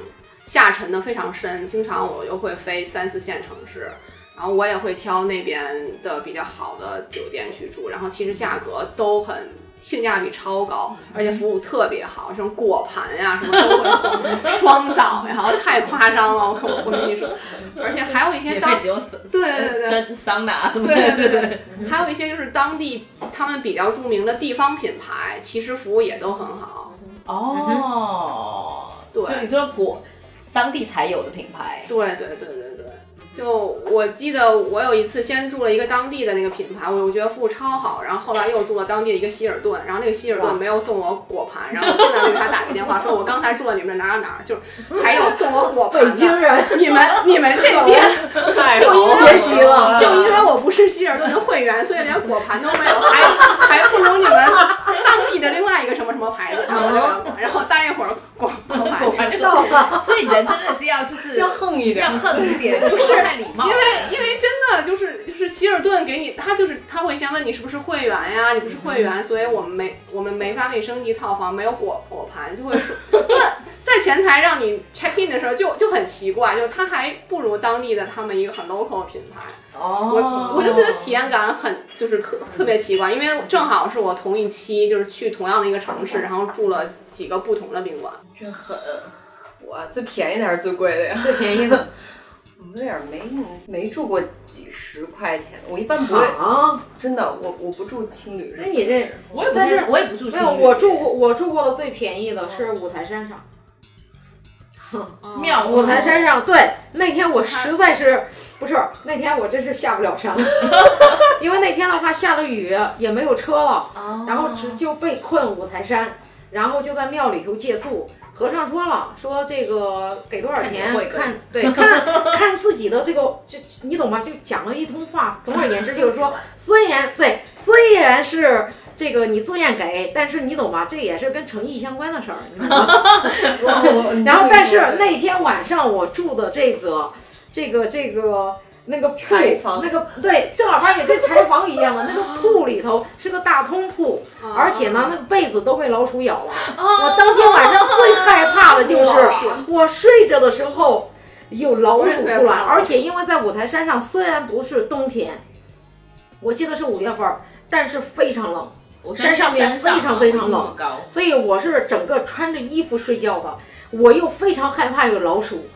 Speaker 5: 下沉的非常深，经常我又会飞三四线城市。然后我也会挑那边的比较好的酒店去住，然后其实价格都很性价比超高，而且服务特别好，什么果盘呀、什么都会送，双早呀，太夸张了，我跟你说，而且还有一些当对对对
Speaker 4: 真桑拿什么的，
Speaker 5: 对对对对，还有一些就是当地他们比较著名的地方品牌，其实服务也都很好。
Speaker 4: 哦，
Speaker 5: 对
Speaker 4: 就你说果当地才有的品牌，
Speaker 5: 对对对对对，就我记得我有一次先住了一个当地的那个品牌，我我觉得服务超好，然后后来又住了当地的一个希尔顿，然后那个希尔顿没有送我果盘，然后我进来给他打个电话说，我刚才住了你们哪哪哪儿，就还有送我果盘。
Speaker 3: 北京人
Speaker 5: 你们 你们这边
Speaker 1: 太
Speaker 5: 就因为
Speaker 3: 学习了
Speaker 5: 就因为我不是希尔顿的会员，所以连果盘都没有，还 还不如你们另外一个什么什么牌子，然后就然后待一会儿果果盘
Speaker 4: 就
Speaker 5: 到了。
Speaker 4: 所以人真的是要就是
Speaker 1: 要横一点
Speaker 4: 要横一点，就是太礼貌。
Speaker 5: 因为因为真的就是就是希尔顿给你，他就是他会先问你是不是会员呀，你不是会员，所以我们没我们没法给你升级套房，没有果果盘，就会说，对，在前台让你 check in 的时候就就很奇怪，就他还不如当地的他们一个很 local 的品牌，
Speaker 4: 哦
Speaker 5: 我我就觉得体验感很就是特特别奇怪，因为正好是我同一期就是去同样的一个城市，然后住了几个不同的宾馆，
Speaker 1: 真狠！哇，最便宜的还是最贵的呀？
Speaker 3: 最便宜的
Speaker 1: 我有点没印没住过几十块钱的，我一般不会，
Speaker 3: 啊！
Speaker 1: 真的，我我不住青旅。
Speaker 3: 那你这
Speaker 4: 我也不
Speaker 3: 但是
Speaker 4: 我也不住青旅没有，
Speaker 3: 我住过，我住过的最便宜的是五台山上。
Speaker 4: 庙
Speaker 3: 五台山上，对，那天我实在是不是那天我真是下不了山，因为那天的话下了雨，也没有车了，然后只就被困五台山，然后就在庙里头借宿。和尚说了，说这个给多少钱
Speaker 4: 看
Speaker 3: 对看看自己的这个就你懂吗？就讲了一通话。总而言之就是说，虽然对虽然是这个你自愿给，但是你懂吧？这也是跟诚意相关的事儿，你懂吗？然后，但是那天晚上我住的这个、这个、这个那个铺，那个对，正儿八经跟柴房一样的那个铺里头是个大通铺，而且呢，那个被子都被老鼠咬了。我当天晚上最害怕的就是我睡着的时候有老鼠出来，而且因为在五台山上虽然不是冬天，我记得是五月份儿，但是非常冷。山上面非常非常冷，所以我是整个穿着衣服睡觉的，我又非常害怕有老鼠，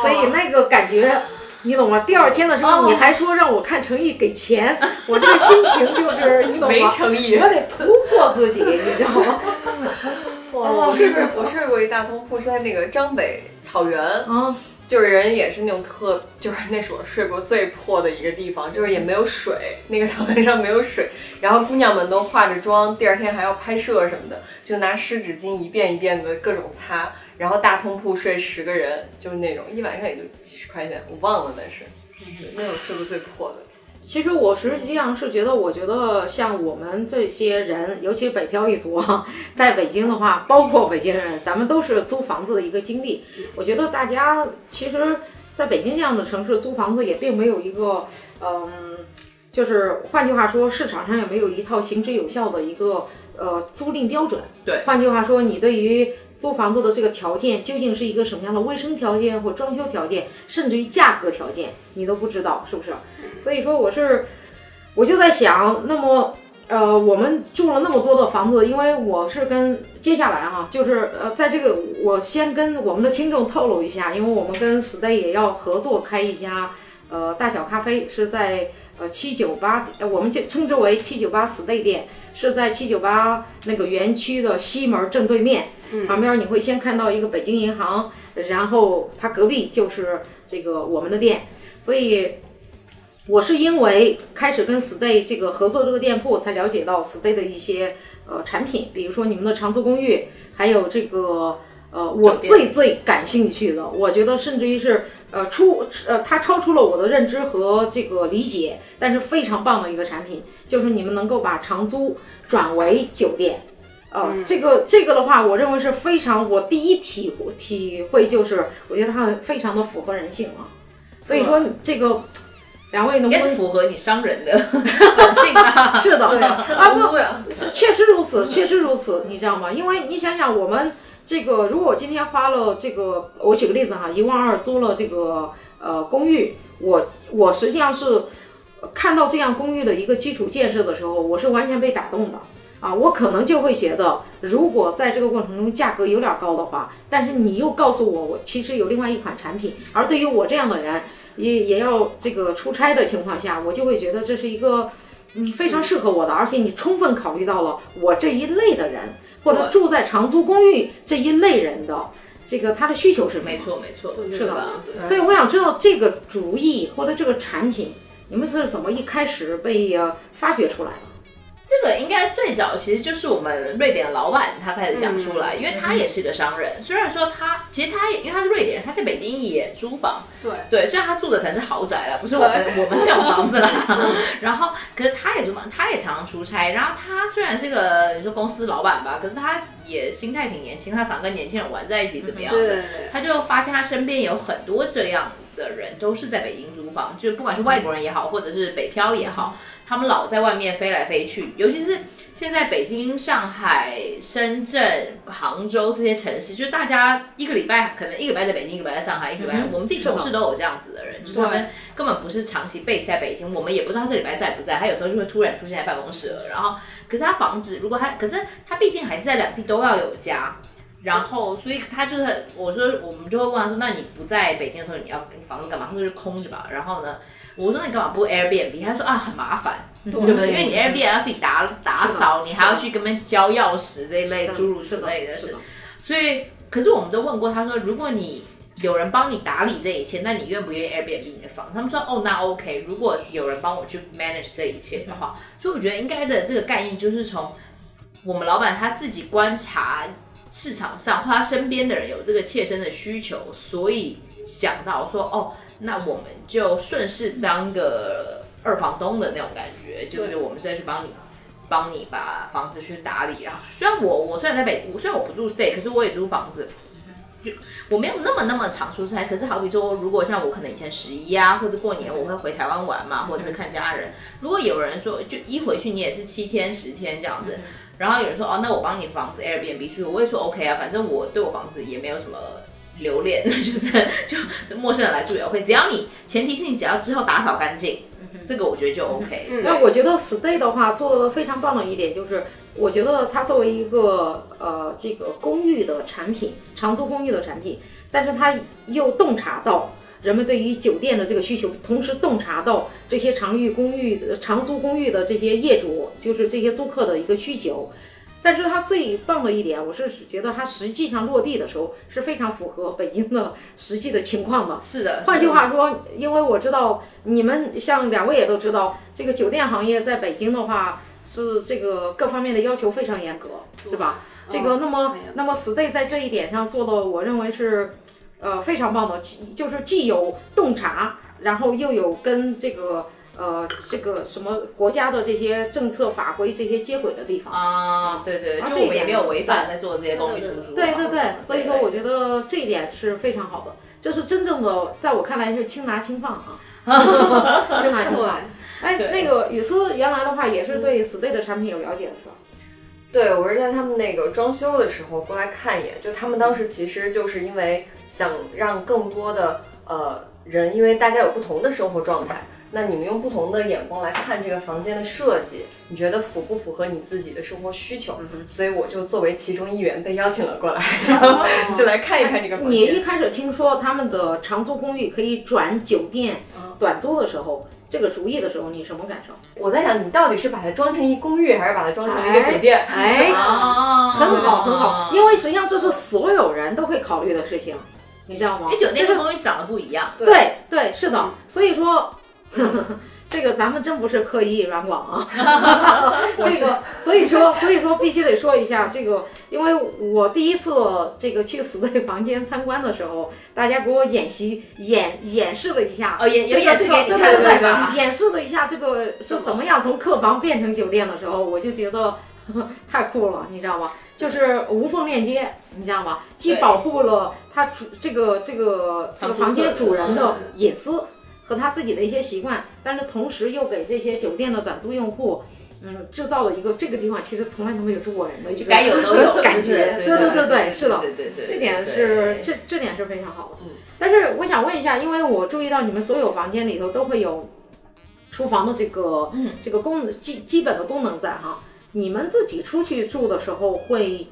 Speaker 3: 所以那个感觉。你懂吗？第二天的时候，你还说让我看诚意给钱，我这个心情就是 你懂
Speaker 1: 没
Speaker 3: 吗？
Speaker 1: 诚意
Speaker 3: 我。得突破自己，你知道吗？
Speaker 1: 我睡我睡过一大通铺，是在那个张北草原，
Speaker 3: 啊，
Speaker 1: 就是人也是那种特，就是那是我睡过最破的一个地方，就是也没有水，那个草原上没有水，然后姑娘们都化着妆，第二天还要拍摄什么的，就拿湿纸巾一遍一遍的各种擦，然后大通铺睡十个人，就是那种一晚上也就几十块钱，我忘了，但是，对那种睡过最破的。
Speaker 3: 其实我实际上是觉得，我觉得像我们这些人，尤其是北漂一族啊，在北京的话，包括北京人，咱们都是租房子的一个经历。我觉得大家其实在北京这样的城市租房子也并没有一个，嗯，就是换句话说，市场上也没有一套行之有效的一个呃租赁标准。
Speaker 4: 对
Speaker 3: 换句话说，你对于租房子的这个条件究竟是一个什么样的卫生条件或装修条件，甚至于价格条件，你都不知道，是不是？所以说我是，我就在想，那么呃，我们住了那么多的房子，因为我是跟接下来哈、就是呃，在这个我先跟我们的听众透露一下，因为我们跟 Stay 也要合作开一家呃大小咖啡是在呃七九八，呃我们就称之为七九八 stay 店，是在七九八那个园区的西门正对面，旁边你会先看到一个北京银行，然后它隔壁就是这个我们的店，所以。我是因为开始跟 Stay 这个合作这个店铺，才了解到 Stay 的一些呃产品，比如说你们的长租公寓，还有这个呃我最最感兴趣的，我觉得甚至于是呃出呃它超出了我的认知和这个理解，但是非常棒的一个产品，就是你们能够把长租转为酒店，呃这个这个的话，我认为是非常我第一体体会就是，我觉得它非常的符合人性啊，所以说这个。两位能不能
Speaker 4: 符合你商人的 本性啊。
Speaker 3: 是的，
Speaker 1: 对啊，
Speaker 3: 啊不确实如此，确实如此，你知道吗？因为你想想，我们这个如果我今天花了这个，我举个例子哈，一万二租了这个呃公寓，我我实际上是看到这样公寓的一个基础建设的时候，我是完全被打动的。啊，我可能就会觉得，如果在这个过程中价格有点高的话，但是你又告诉我，我其实有另外一款产品，而对于我这样的人，也也要这个出差的情况下，我就会觉得这是一个嗯非常适合我的，而且你充分考虑到了我这一类的人，或者住在长租公寓这一类人的这个他的需求是
Speaker 4: 没错，没错，
Speaker 3: 是的？所以我想知道这个主意或者这个产品，你们是怎么一开始被呃发掘出来的？
Speaker 4: 这个应该最早其实就是我们瑞典的老板他开始想出来，因为他也是个商人。虽然说他其实他也因为他是瑞典人，他在北京也租房，
Speaker 5: 对
Speaker 4: 对，虽然他住的可能是豪宅了，不是我们我们这种房子啦。然后，可是他也租房，他也常常出差。然后他虽然是个你说公司老板吧，可是他也心态挺年轻，他常跟年轻人玩在一起，怎么样的？
Speaker 5: 对对对，
Speaker 4: 他就发现他身边有很多这样的人，都是在北京租房，就不管是外国人也好，或者是北漂也好，他们老在外面飞来飞去，尤其是现在北京、上海、深圳、杭州这些城市，就是大家一个礼拜可能一个礼拜在北京，一个礼拜在上海，一个礼拜、
Speaker 3: 嗯
Speaker 4: 我们自己同事都有这样子的人，就是他们根本不是长期 base 在北京，我们也不知道他这礼拜在不在，他有时候就会突然出现在办公室了，然后可是他房子如果他，可是他毕竟还是在两地都要有家。然后，所以他就是我说，我们就会问他说：“那你不在北京的时候，你要你房子干嘛？”他说：“就是空着吧。”然后呢，我说：“那你干嘛不 Airbnb？” 他说：“啊，很麻烦，对不对？因为你 Airbnb 要自己打打扫，你还要去跟他们交钥匙这一类诸如此类的事。所以，可是我们都问过他说，如果你有人帮你打理这一切，那你愿不愿意 Airbnb 你的房？他们说：“哦，那 OK。如果有人帮我去 manage 这一切的话，所以我觉得应该的这个概念就是从我们老板他自己观察。”市场上或他身边的人有这个切身的需求，所以想到说，哦，那我们就顺势当个二房东的那种感觉，就是我们再去帮你。帮你把房子去打理啊，就像我，我虽然在北，虽然我不住 stay，可是我也租房子，就我没有那么那么常出差。可是好比说，如果像我可能以前十一啊，或者过年我会回台湾玩嘛，或者是看家人。如果有人说，就一回去你也是七天十天这样子，然后有人说哦，那我帮你房子 Airbnb 去，我也说 OK 啊，反正我对我房子也没有什么留恋，就是就就陌生人来住也 OK，只要你前提是你只要之后打扫干净，这个我觉得就 OK。
Speaker 5: 嗯
Speaker 3: 那我觉得 Stay 的话做的非常棒的一点就是，我觉得它作为一个呃这个公寓的产品，长租公寓的产品，但是它又洞察到人们对于酒店的这个需求，同时洞察到这些长寓公寓的长租公寓的这些业主，就是这些租客的一个需求。但是它最棒的一点，我是觉得它实际上落地的时候是非常符合北京的实际的情况的。
Speaker 4: 是的，
Speaker 3: 换句话说，因为我知道你们像两位也都知道，这个酒店行业在北京的话是这个各方面的要求非常严格，是吧？这个那么那么 Stay 在这一点上做的，我认为是呃非常棒的，就是既有洞察，然后又有跟这个呃这个什么国家的这些政策法规这些接轨的地方。
Speaker 4: 啊，对对，
Speaker 3: 啊这一点
Speaker 4: 就我们也没有违反在做这些公寓出租啊。
Speaker 3: 对对对所以说我觉得这一点是非常好的，这是真正的，在我看来是轻拿轻放啊，轻拿轻放。哎，那个雨思原来的话也是对 Stay 的产品有了解的是吧？
Speaker 1: 对，我是在他们那个装修的时候过来看一眼，就他们当时其实就是因为想让更多的呃人，因为大家有不同的生活状态，那你们用不同的眼光来看这个房间的设计，你觉得符不符合你自己的生活需求？所以我就作为其中一员被邀请了过来，然后就来看一看这个房
Speaker 3: 你一。开始听说他们的长租公寓可以转酒店短租的时候，这个主意的时候，你什么感受？
Speaker 1: 我在想，你到底是把它装成一公寓，还是把它装成一个酒店？
Speaker 3: 哎，
Speaker 4: 哦，
Speaker 3: 很好很好，因为实际上这是所有人都会考虑的事情，你知道吗？
Speaker 4: 因为酒店
Speaker 3: 这是
Speaker 4: 跟公寓长得不一样。
Speaker 3: 对对是的，所以说。这个咱们真不是刻意软广啊，这个所以说所以说必须得说一下这个，因为我第一次这个去死队房间参观的时候，大家给我演习演演示了一下，
Speaker 4: 哦演演示
Speaker 3: 对对对，演示了一下这个是怎么样从客房变成酒店的时候，我就觉得 太酷了，你知道吗？就是无缝链接，你知道吗？既保护了他主这个这个这个房间主人的隐私和他自己的一些习惯，但是同时又给这些酒店的短租用户。嗯，制造了一个这个地方其实从来都没有住过人的一个
Speaker 4: 该有都有
Speaker 3: 感觉，
Speaker 4: 对
Speaker 3: 对
Speaker 4: 对
Speaker 3: 对，是的，
Speaker 4: 对对对，
Speaker 3: 这点是这这点是非常好的。但是我想问一下，因为我注意到你们所有房间里头都会有厨房的这个、这个功能基基本的功能在哈。你们自己出去住的时候会，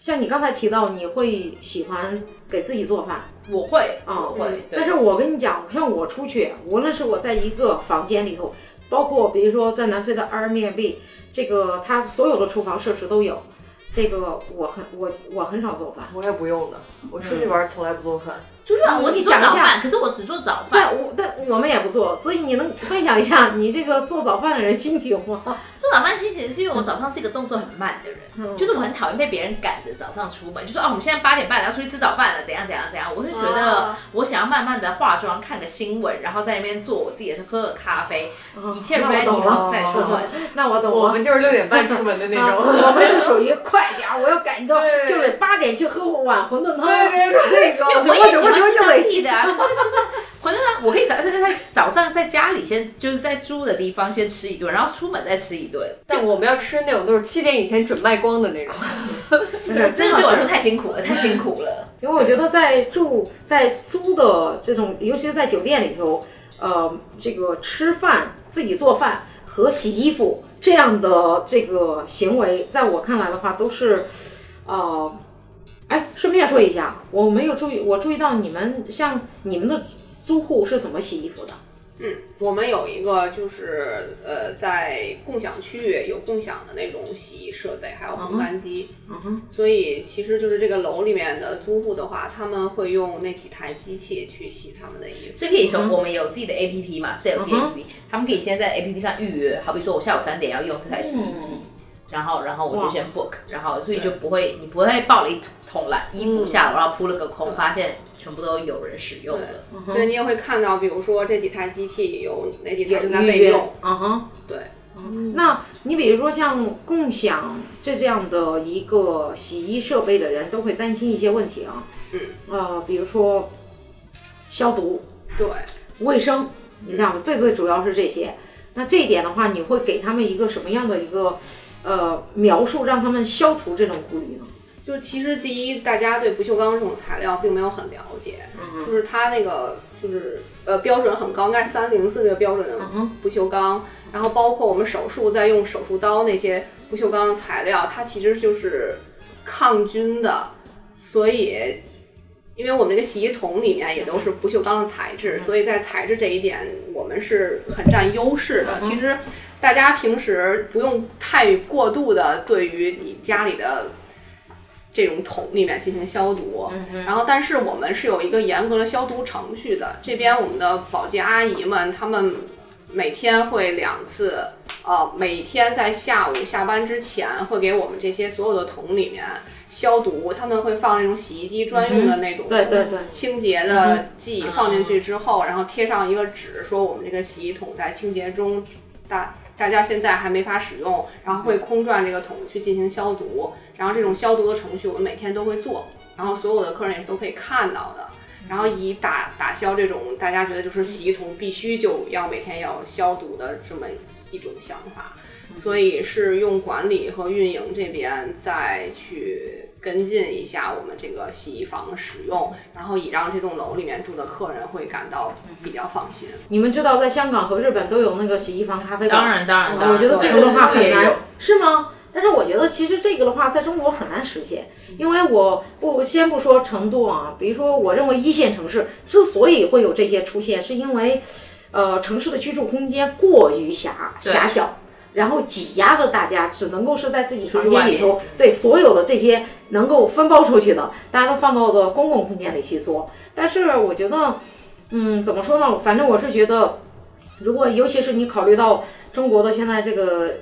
Speaker 3: 像你刚才提到，你会喜欢给自己做饭
Speaker 4: 我会
Speaker 3: 啊，
Speaker 4: 我会，
Speaker 3: 但是我跟你讲，像我出去，无论是我在一个房间里头，包括比如说在南非的 Airbnb，这个它所有的厨房设施都有。这个我很我我很少做饭，
Speaker 1: 我也不用的，我出去玩从来不做饭。
Speaker 4: 出去玩我
Speaker 3: 你讲一下
Speaker 4: 早饭，可是我只做早
Speaker 3: 对，
Speaker 4: 饭。
Speaker 3: 我但我们也不做，所以你能分享一下你这个做早饭的人心情吗？
Speaker 4: 做早饭心情是因为我早上是一个动作很慢的人，就是我很讨厌被别人赶着早上出门，就说啊，我们现在八点半要出去吃早饭了，怎样怎样怎样。我会觉得我想要慢慢的化妆，看个新闻，然后在那边做我自己的事，喝个咖啡，一切 ready
Speaker 3: 懂
Speaker 4: 好再出门。
Speaker 3: 那我懂了。
Speaker 1: 我们就是六点半出门的那
Speaker 3: 啊，
Speaker 1: 种。
Speaker 3: 我们是属于快点，我要赶着，
Speaker 1: 对
Speaker 3: 就得八点去喝碗馄饨汤。
Speaker 1: 对对对
Speaker 3: 这个什
Speaker 4: 我喜
Speaker 3: 么什么时候
Speaker 4: 欢当
Speaker 3: 就得
Speaker 4: 地的就是馄饨汤，我可以早在在在早上在家里先就是在住的地方先吃一顿，然后出门再吃一顿，
Speaker 1: 但我们要吃那种都是七点以前准卖光的那种。
Speaker 3: 是
Speaker 4: 这
Speaker 3: 真的
Speaker 4: 对我来说太辛苦了，太辛苦了。
Speaker 3: 因为我觉得在住在租的这种，尤其是在酒店里头，呃，这个吃饭、自己做饭和洗衣服这样的这个行为，在我看来的话，都是，呃，哎，顺便说一下，我没有注意，我注意到你们像你们的租户是怎么洗衣服的？
Speaker 5: 嗯，我们有一个就是呃，在共享区域有共享的那种洗衣设备，还有烘干机。
Speaker 3: 嗯哼，
Speaker 5: 所以其实就是这个楼里面的租户的话，他们会用那几台机器去洗他们的衣服。
Speaker 4: 这可以说我们有自己的 A P P 嘛，Style 自己的
Speaker 3: 嗯
Speaker 4: A P P，他们可以先在 A P P 上预约，好比说我下午三点要用这台洗衣机。然后，然后我就先 book，然后所以就不会，你不会抱了一桶来衣服下楼，然后扑了个空，发现全部都有人使用的。
Speaker 5: 对，你也会看到，比如说这几台机器有哪几台
Speaker 3: 有
Speaker 5: 正在备用。，
Speaker 3: 嗯哼。
Speaker 5: 对，
Speaker 3: 那你比如说像共享这这样的一个洗衣设备的人，都会担心一些问题啊。
Speaker 5: 嗯。
Speaker 3: 呃，比如说消毒、
Speaker 5: 对，
Speaker 3: 卫生，你知道吗？最最主要是这些。那这一点的话，你会给他们一个什么样的一个呃描述，让他们消除这种顾虑呢？
Speaker 5: 就其实第一，大家对不锈钢这种材料并没有很了解，就是它那个就是呃标准很高，应该是三零四这个标准的不锈钢。然后包括我们手术在用手术刀那些不锈钢的材料，它其实就是抗菌的，所以。因为我们这个洗衣桶里面也都是不锈钢的材质，所以在材质这一点我们是很占优势的。其实大家平时不用太过度的对于你家里的这种桶里面进行消毒，然后但是我们是有一个严格的消毒程序的。这边我们的保洁阿姨们，她们每天会两次，呃，每天在下午下班之前会给我们这些所有的桶里面消毒，他们会放那种洗衣机专用的那种，
Speaker 3: 对对对
Speaker 5: 清洁的剂放进去之后，然后贴上一个纸，说我们这个洗衣桶在清洁中，大大家现在还没法使用，然后会空转这个桶去进行消毒，然后这种消毒的程序我们每天都会做，然后所有的客人也是都可以看到的。然后以打打消这种大家觉得就是洗衣桶必须就要每天要消毒的这么一种想法，所以是用管理和运营这边再去跟进一下我们这个洗衣房的使用，然后以让这栋楼里面住的客人会感到比较放心。
Speaker 3: 你们知道，在香港和日本都有那个洗衣房咖啡馆。
Speaker 4: 当然当然当然
Speaker 3: 我觉得这个的话很难，是吗？但是我觉得其实这个的话，在中国很难实现，因为我不先不说程度啊，比如说，我认为一线城市之所以会有这些出现，是因为，呃，城市的居住空间过于狭狭小，然后挤压的大家只能够是在自己房间里头，对所有的这些能够分包出去的，大家都放到的公共空间里去做。但是我觉得，嗯，怎么说呢？反正我是觉得，如果尤其是你考虑到。中国的现在这个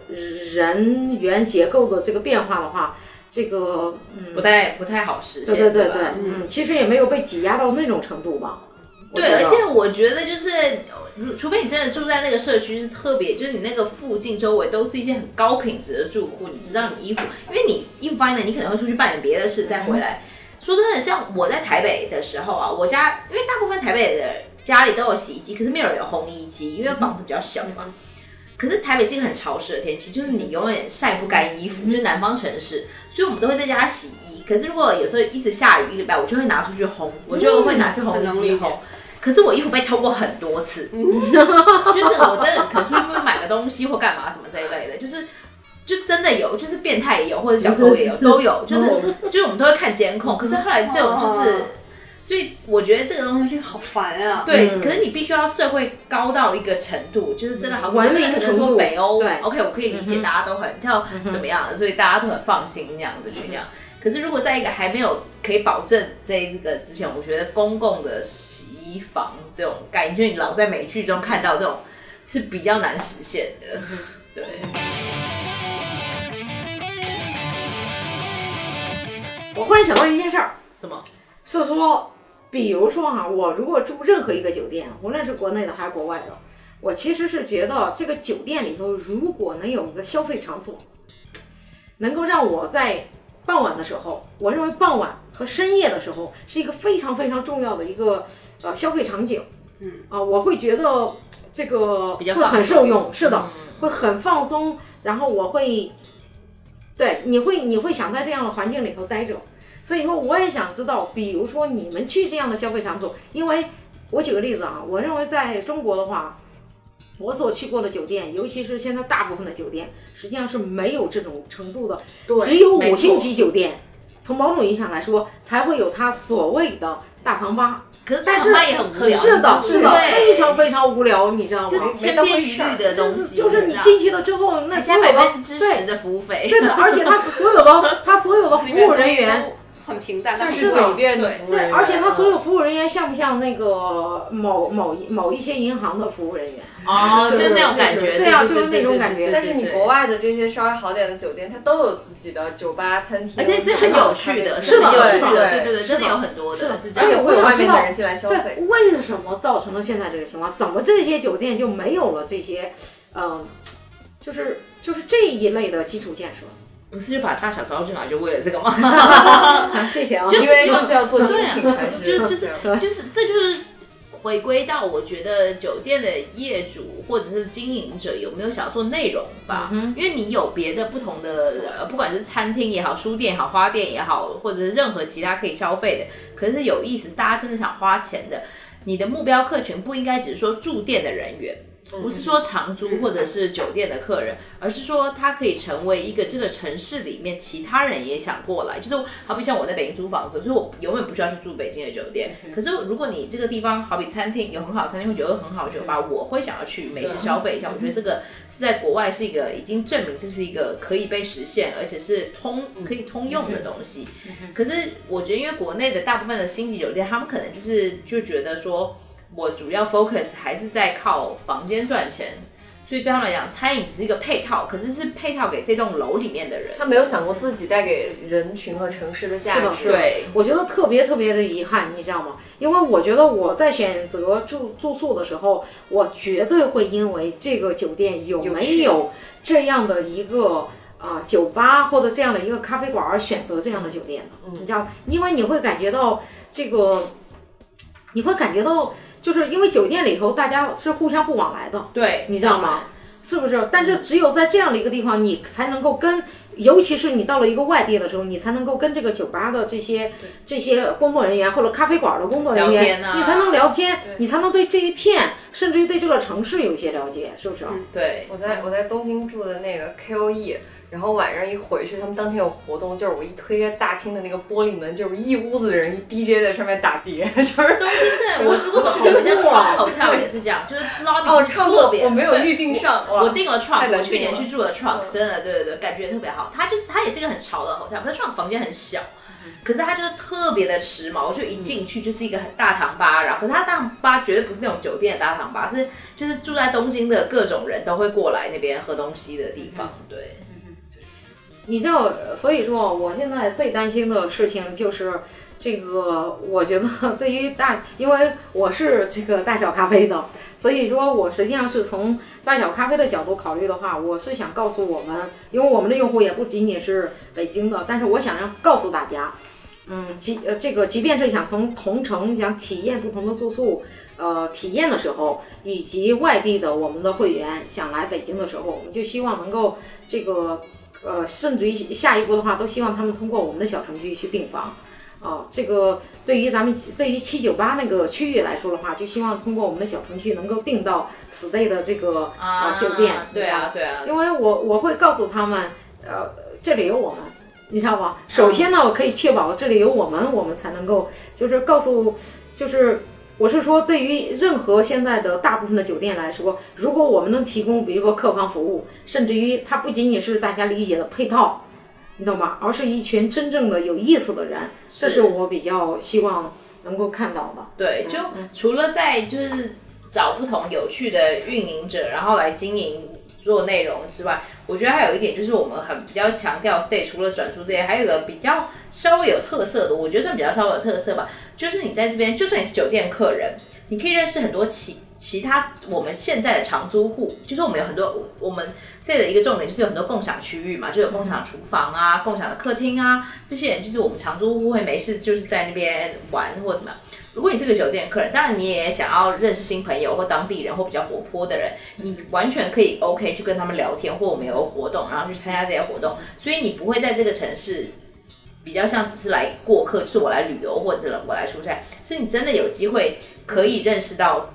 Speaker 3: 人员结构的这个变化的话，这个嗯
Speaker 4: 不太不太好实现。
Speaker 3: 对对对对，嗯，其实也没有被挤压到那种程度吧。
Speaker 4: 对，而且我觉得就是，如除非你真的住在那个社区是特别，就是你那个附近周围都是一些很高品质的住户，你知道你衣服，因为你衣服放在那，你可能会出去办点别的事再回来。说真的，像我在台北的时候啊，我家因为大部分台北的家里都有洗衣机，可是没有人有烘衣机，因为房子比较小嘛。可是台北是一个很潮湿的天气，就是你永远晒不干衣服，就是南方城市，所以我们都会在家洗衣。可是如果有时候一直下雨一个礼拜，我就会拿出去烘，我就会拿去烘衣机烘。可是我衣服被偷过很多次，就是我真的可能出去买个东西或干嘛什么这一类的，就是就真的有，就是变态也有，或者小偷也有，都有，就是就是我们都会看监控。可是后来这种就是，所以我觉得这个东西
Speaker 5: 好烦啊！
Speaker 4: 对，可是你必须要社会高到一个程度，就是真的好
Speaker 3: 文明
Speaker 4: 可能
Speaker 3: 程度
Speaker 4: 北欧
Speaker 3: 对
Speaker 4: ，OK，我可以理解，大家都很叫怎么样，所以大家都很放心那样子去那样。可是如果在一个还没有可以保证这一个之前，我觉得公共的洗衣房这种概念，就是你老在美剧中看到这种是比较难实现的。对，
Speaker 3: 我忽然想到一件事儿，
Speaker 4: 什么？
Speaker 3: 是说，比如说哈、我如果住任何一个酒店，无论是国内的还是国外的，我其实是觉得这个酒店里头如果能有一个消费场所，能够让我在傍晚的时候，我认为傍晚和深夜的时候是一个非常非常重要的一个呃消费场景。嗯啊、我会觉得这个会很受用，是的，会很放松，然后我会，对，你会你会想在这样的环境里头待着。所以说，我也想知道，比如说你们去这样的消费场所，因为我举个例子啊，我认为在中国的话，我所去过的酒店，尤其是现在大部分的酒店，实际上是没有这种程度的，只有五星级酒店，从某种意义上来说，才会有它所谓的大堂吧。
Speaker 4: 可是
Speaker 3: 但是
Speaker 4: 大妈也很无聊，
Speaker 3: 是的，是的，非常非常无聊，你知道
Speaker 4: 就
Speaker 3: 吗？
Speaker 4: 千篇一律的东西，
Speaker 3: 就是你进去了之后，那所有的
Speaker 4: 加百分之
Speaker 3: 对
Speaker 4: 十的服务费，
Speaker 3: 对的，而且他所有的他所有的服务人员。
Speaker 5: 很平淡，
Speaker 1: 这
Speaker 5: 但
Speaker 1: 是酒店的服务人
Speaker 3: 对，而且他所有服务人员像不像那个某某一某一些银行的服务人员？
Speaker 4: 哦，就是那种感觉，
Speaker 3: 对啊就是那种感觉
Speaker 1: 但是你国
Speaker 4: 外，
Speaker 1: 的这些稍微好点的酒店，它都有自己的酒吧、餐厅，
Speaker 4: 而且是很有趣的，
Speaker 3: 是的
Speaker 4: 有
Speaker 3: 是的
Speaker 4: 趣的，对对对，
Speaker 3: 是的
Speaker 4: 真的有很多的，是这
Speaker 3: 而且
Speaker 4: 样。
Speaker 1: 会有外
Speaker 3: 我想知道
Speaker 1: 面的人进来消费。
Speaker 3: 对，为什么造成了现在这个情况？怎么这些酒店就没有了这些，嗯、就是就是这一类的基础建设？
Speaker 4: 不是就把大小招进来就为了这个吗？
Speaker 3: 啊，谢谢啊，
Speaker 4: 就是
Speaker 1: 因为就是要做精
Speaker 4: 对啊
Speaker 1: 品才是，
Speaker 4: 就就是就是这就是回归到我觉得酒店的业主或者是经营者有没有想要做内容吧？因为你有别的不同的呃，不管是餐厅也好、书店也好、花店也好，或者是任何其他可以消费的，可是有意思，大家真的想花钱的，你的目标客群不应该只是说住店的人员。不是说长租或者是酒店的客人，而是说他可以成为一个这个城市里面其他人也想过来。就是好比像我在北京租房子，就是我永远不需要去住北京的酒店。可是如果你这个地方好比餐厅有很好的餐厅，会觉得很好的酒吧，我会想要去美食消费一下。我觉得这个是在国外是一个已经证明这是一个可以被实现，而且是通可以通用的东西。可是我觉得，因为国内的大部分的星级酒店，他们可能就是就觉得说。我主要 focus 还是在靠房间赚钱，所以对他们来讲，餐饮只是一个配套，可是是配套给这栋楼里面的人。
Speaker 1: 他没有想过自己带给人群和城市的价，值。
Speaker 4: 对，
Speaker 3: 我觉得特别特别的遗憾，你知道吗？因为我觉得我在选择住住宿的时候，我绝对会因为这个酒店有没有这样的一个啊、酒吧或者这样的一个咖啡馆而选择这样的酒店的，你知道吗？因为你会感觉到这个，你会感觉到，就是因为酒店里头大家是互相不往来的，
Speaker 4: 对，
Speaker 3: 你知道吗？是不是？但是只有在这样的一个地方，你才能够跟尤其是你到了一个外地的时候，你才能够跟这个酒吧的这些这些工作人员或者咖啡馆的工作人员，
Speaker 4: 啊
Speaker 3: 你才能聊天，你才能对这一片，甚至于对这个城市有一些了解，是不是？
Speaker 4: 对，
Speaker 1: 我在我在东京住的那个 KOE，然后晚上一回去，他们当天有活动，就是我一推开大厅的那个玻璃门，就是一屋子的人，一 DJ 在上面打碟，就是
Speaker 4: 东京对我住过的好多家 Trump Hotel 也是这样，就是 lobby
Speaker 1: 哦，
Speaker 4: 特别，
Speaker 1: 我没有
Speaker 4: 对
Speaker 1: 预定上，哇
Speaker 4: 我订了
Speaker 1: 太
Speaker 4: Trump，
Speaker 1: 难
Speaker 4: 我去年去住的 Trump，
Speaker 1: 嗯
Speaker 4: 真的对对对，感觉特别好。它就是它也是一个很潮的 hotel，可是 Trump 房间很小，可是它就是特别的时髦，就一进去就是一个很大堂吧，然后可是它大堂吧绝对不是那种酒店的大堂吧，是就是住在东京的各种人都会过来那边喝东西的地方，对。
Speaker 3: 你知道，所以说我现在最担心的事情就是这个，我觉得 对于大，因为我是这个大小咖啡的，所以说我实际上是从大小咖啡的角度考虑的话，我是想告诉我们，因为我们的用户也不仅仅是北京的，但是我想要告诉大家。嗯，即呃，这个即便是想从同城想体验不同的住宿，呃，体验的时候，以及外地的我们的会员想来北京的时候，我们就希望能够这个呃，甚至于下一步的话，都希望他们通过我们的小程序去订房。哦，这个对于咱们对于七九八那个区域来说的话，就希望通过我们的小程序能够订到 stay 的这个呃酒店。
Speaker 4: 对啊，对啊，
Speaker 3: 因为我我会告诉他们，呃，这里有我们，你知道吧？首先呢，我可以确保这里有我们，我们才能够就是告诉，就是我是说，对于任何现在的大部分的酒店来说，如果我们能提供，比如说客房服务，甚至于它不仅仅是大家理解的配套，你懂吗？而是一群真正的有意思的人，这是我比较希望能够看到的。
Speaker 4: 对，就除了在就是找不同有趣的运营者，然后来经营做内容之外，我觉得还有一点就是我们很比较强调 stay，除了转租这些，还有一个比较稍微有特色的，我觉得算比较稍微有特色吧，就是你在这边，就算你是酒店客人，你可以认识很多其其他我们现在的长租户，就是我们有很多我们这的一个重点就是有很多共享区域嘛，就有共享厨房啊、共享的客厅啊，这些人就是我们长租户会没事就是在那边玩或怎么样。如果你是个酒店客人，当然你也想要认识新朋友或当地人或比较活泼的人，你完全可以 OK 去跟他们聊天，或我们有活动，然后去参加这些活动，所以你不会在这个城市比较像只是来过客，是我来旅游或者我来出差，是你真的有机会可以认识到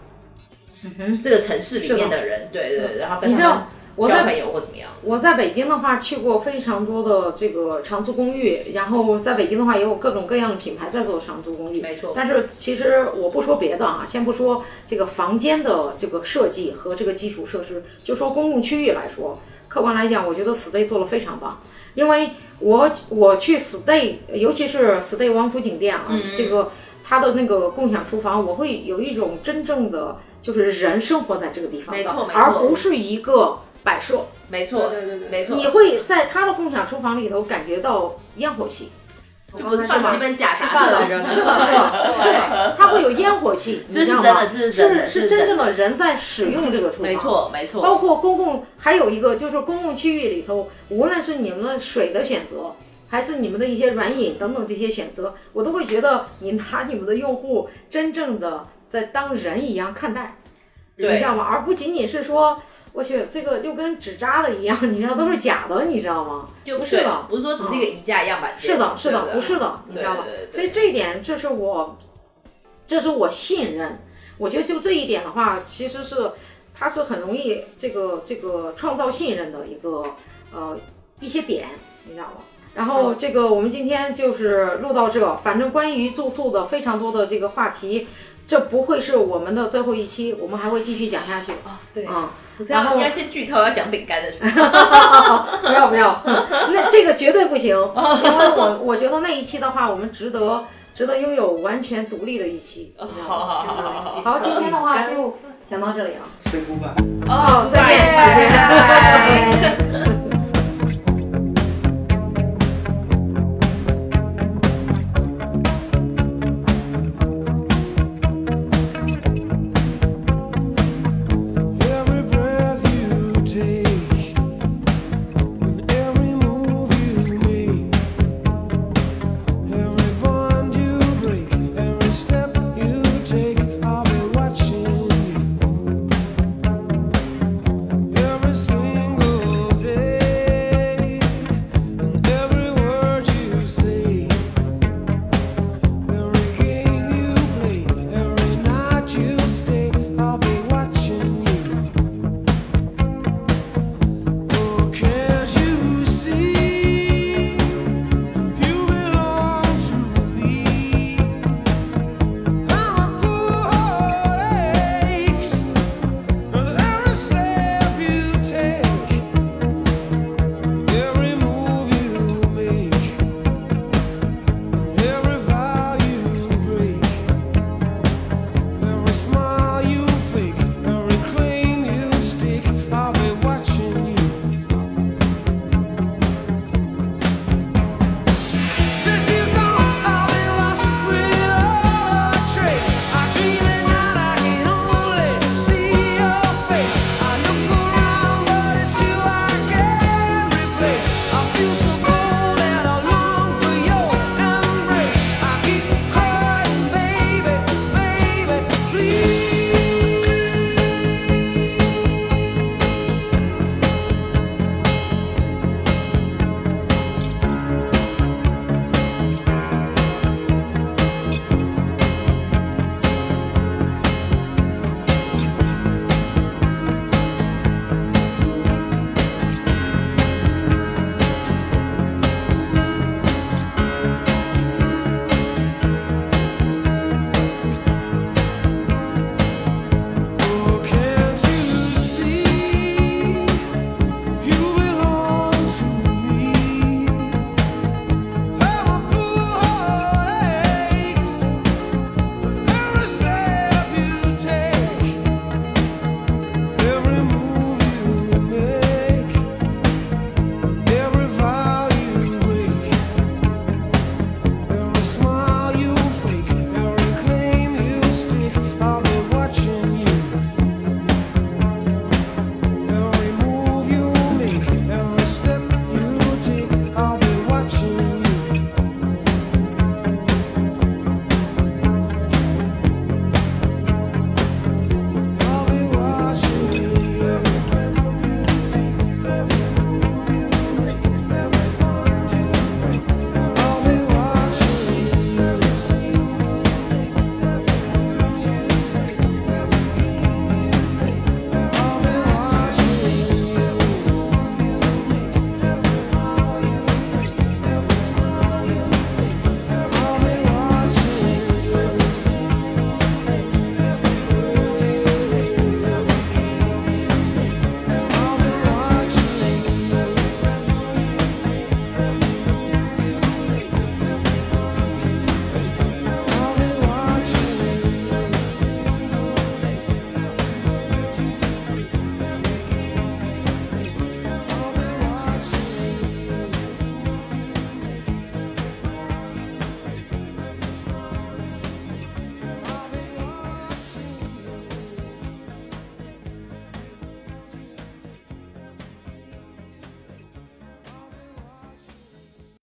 Speaker 4: 这个城市里面的人，对对对，然后跟
Speaker 3: 你知道我在
Speaker 4: 交朋友或怎么样。
Speaker 3: 我在北京的话去过非常多的这个长租公寓，然后在北京的话也有各种各样的品牌在做长租公寓。
Speaker 4: 没错
Speaker 3: 但是其实我不说别的啊，先不说这个房间的这个设计和这个基础设施，就说公共区域来说，客观来讲，我觉得 stay 做的非常棒。因为我我去 stay，尤其是 stay 王府井店啊，
Speaker 4: 嗯
Speaker 3: 这个它的那个共享厨房，我会有一种真正的就是人生活在这个地方的，
Speaker 4: 没错没错
Speaker 3: 而不是一个摆设。
Speaker 4: 没错，
Speaker 5: 对对对
Speaker 4: 没错，
Speaker 3: 你会在他的共享厨房里头感觉到烟火气，
Speaker 4: 就不是放几本假
Speaker 1: 吃
Speaker 4: 杂志
Speaker 1: 饭来着，
Speaker 3: 是的，是的，是的，他会有烟火气，
Speaker 4: 这是
Speaker 3: 你知道吗
Speaker 4: 真的这是真的
Speaker 3: 是
Speaker 4: 真
Speaker 3: 正的人在使用这个厨房，
Speaker 4: 没。错没错，
Speaker 3: 包括公共，还有一个就是公共区域里头，无论是你们的水的选择，还是你们的一些软饮等等这些选择，我都会觉得你拿你们的用户真正的在当人一样看待，你知道吗？而不仅仅是说，我去这个就跟纸扎的一样，你知道都是假的，你知道吗？
Speaker 4: 就
Speaker 3: 不是的
Speaker 4: 不是说只是一个宜家样板间，
Speaker 3: 是的，是的，不是的，你知道吗所以这一点，这是我，这是我信任。我觉得就这一点的话，其实是它是很容易这个这个创造信任的一个呃一些点，你知道吗？然后这个我们今天就是录到这，反正关于住宿的非常多的这个话题，这不会是我们的最后一期，我们还会继续讲下去。
Speaker 4: 啊对，
Speaker 3: 啊、
Speaker 4: 可是要
Speaker 3: 然后
Speaker 4: 要先剧透，要讲饼干的事。
Speaker 3: 不要不要，那这个绝对不行，因为我我觉得那一期的话，我们值得值得拥有完全独立的一期。
Speaker 4: 好好好好好
Speaker 3: 好，今天的话就讲到这里了。
Speaker 2: say goodbye。
Speaker 3: 哦，再见，
Speaker 4: 拜拜
Speaker 3: 再见。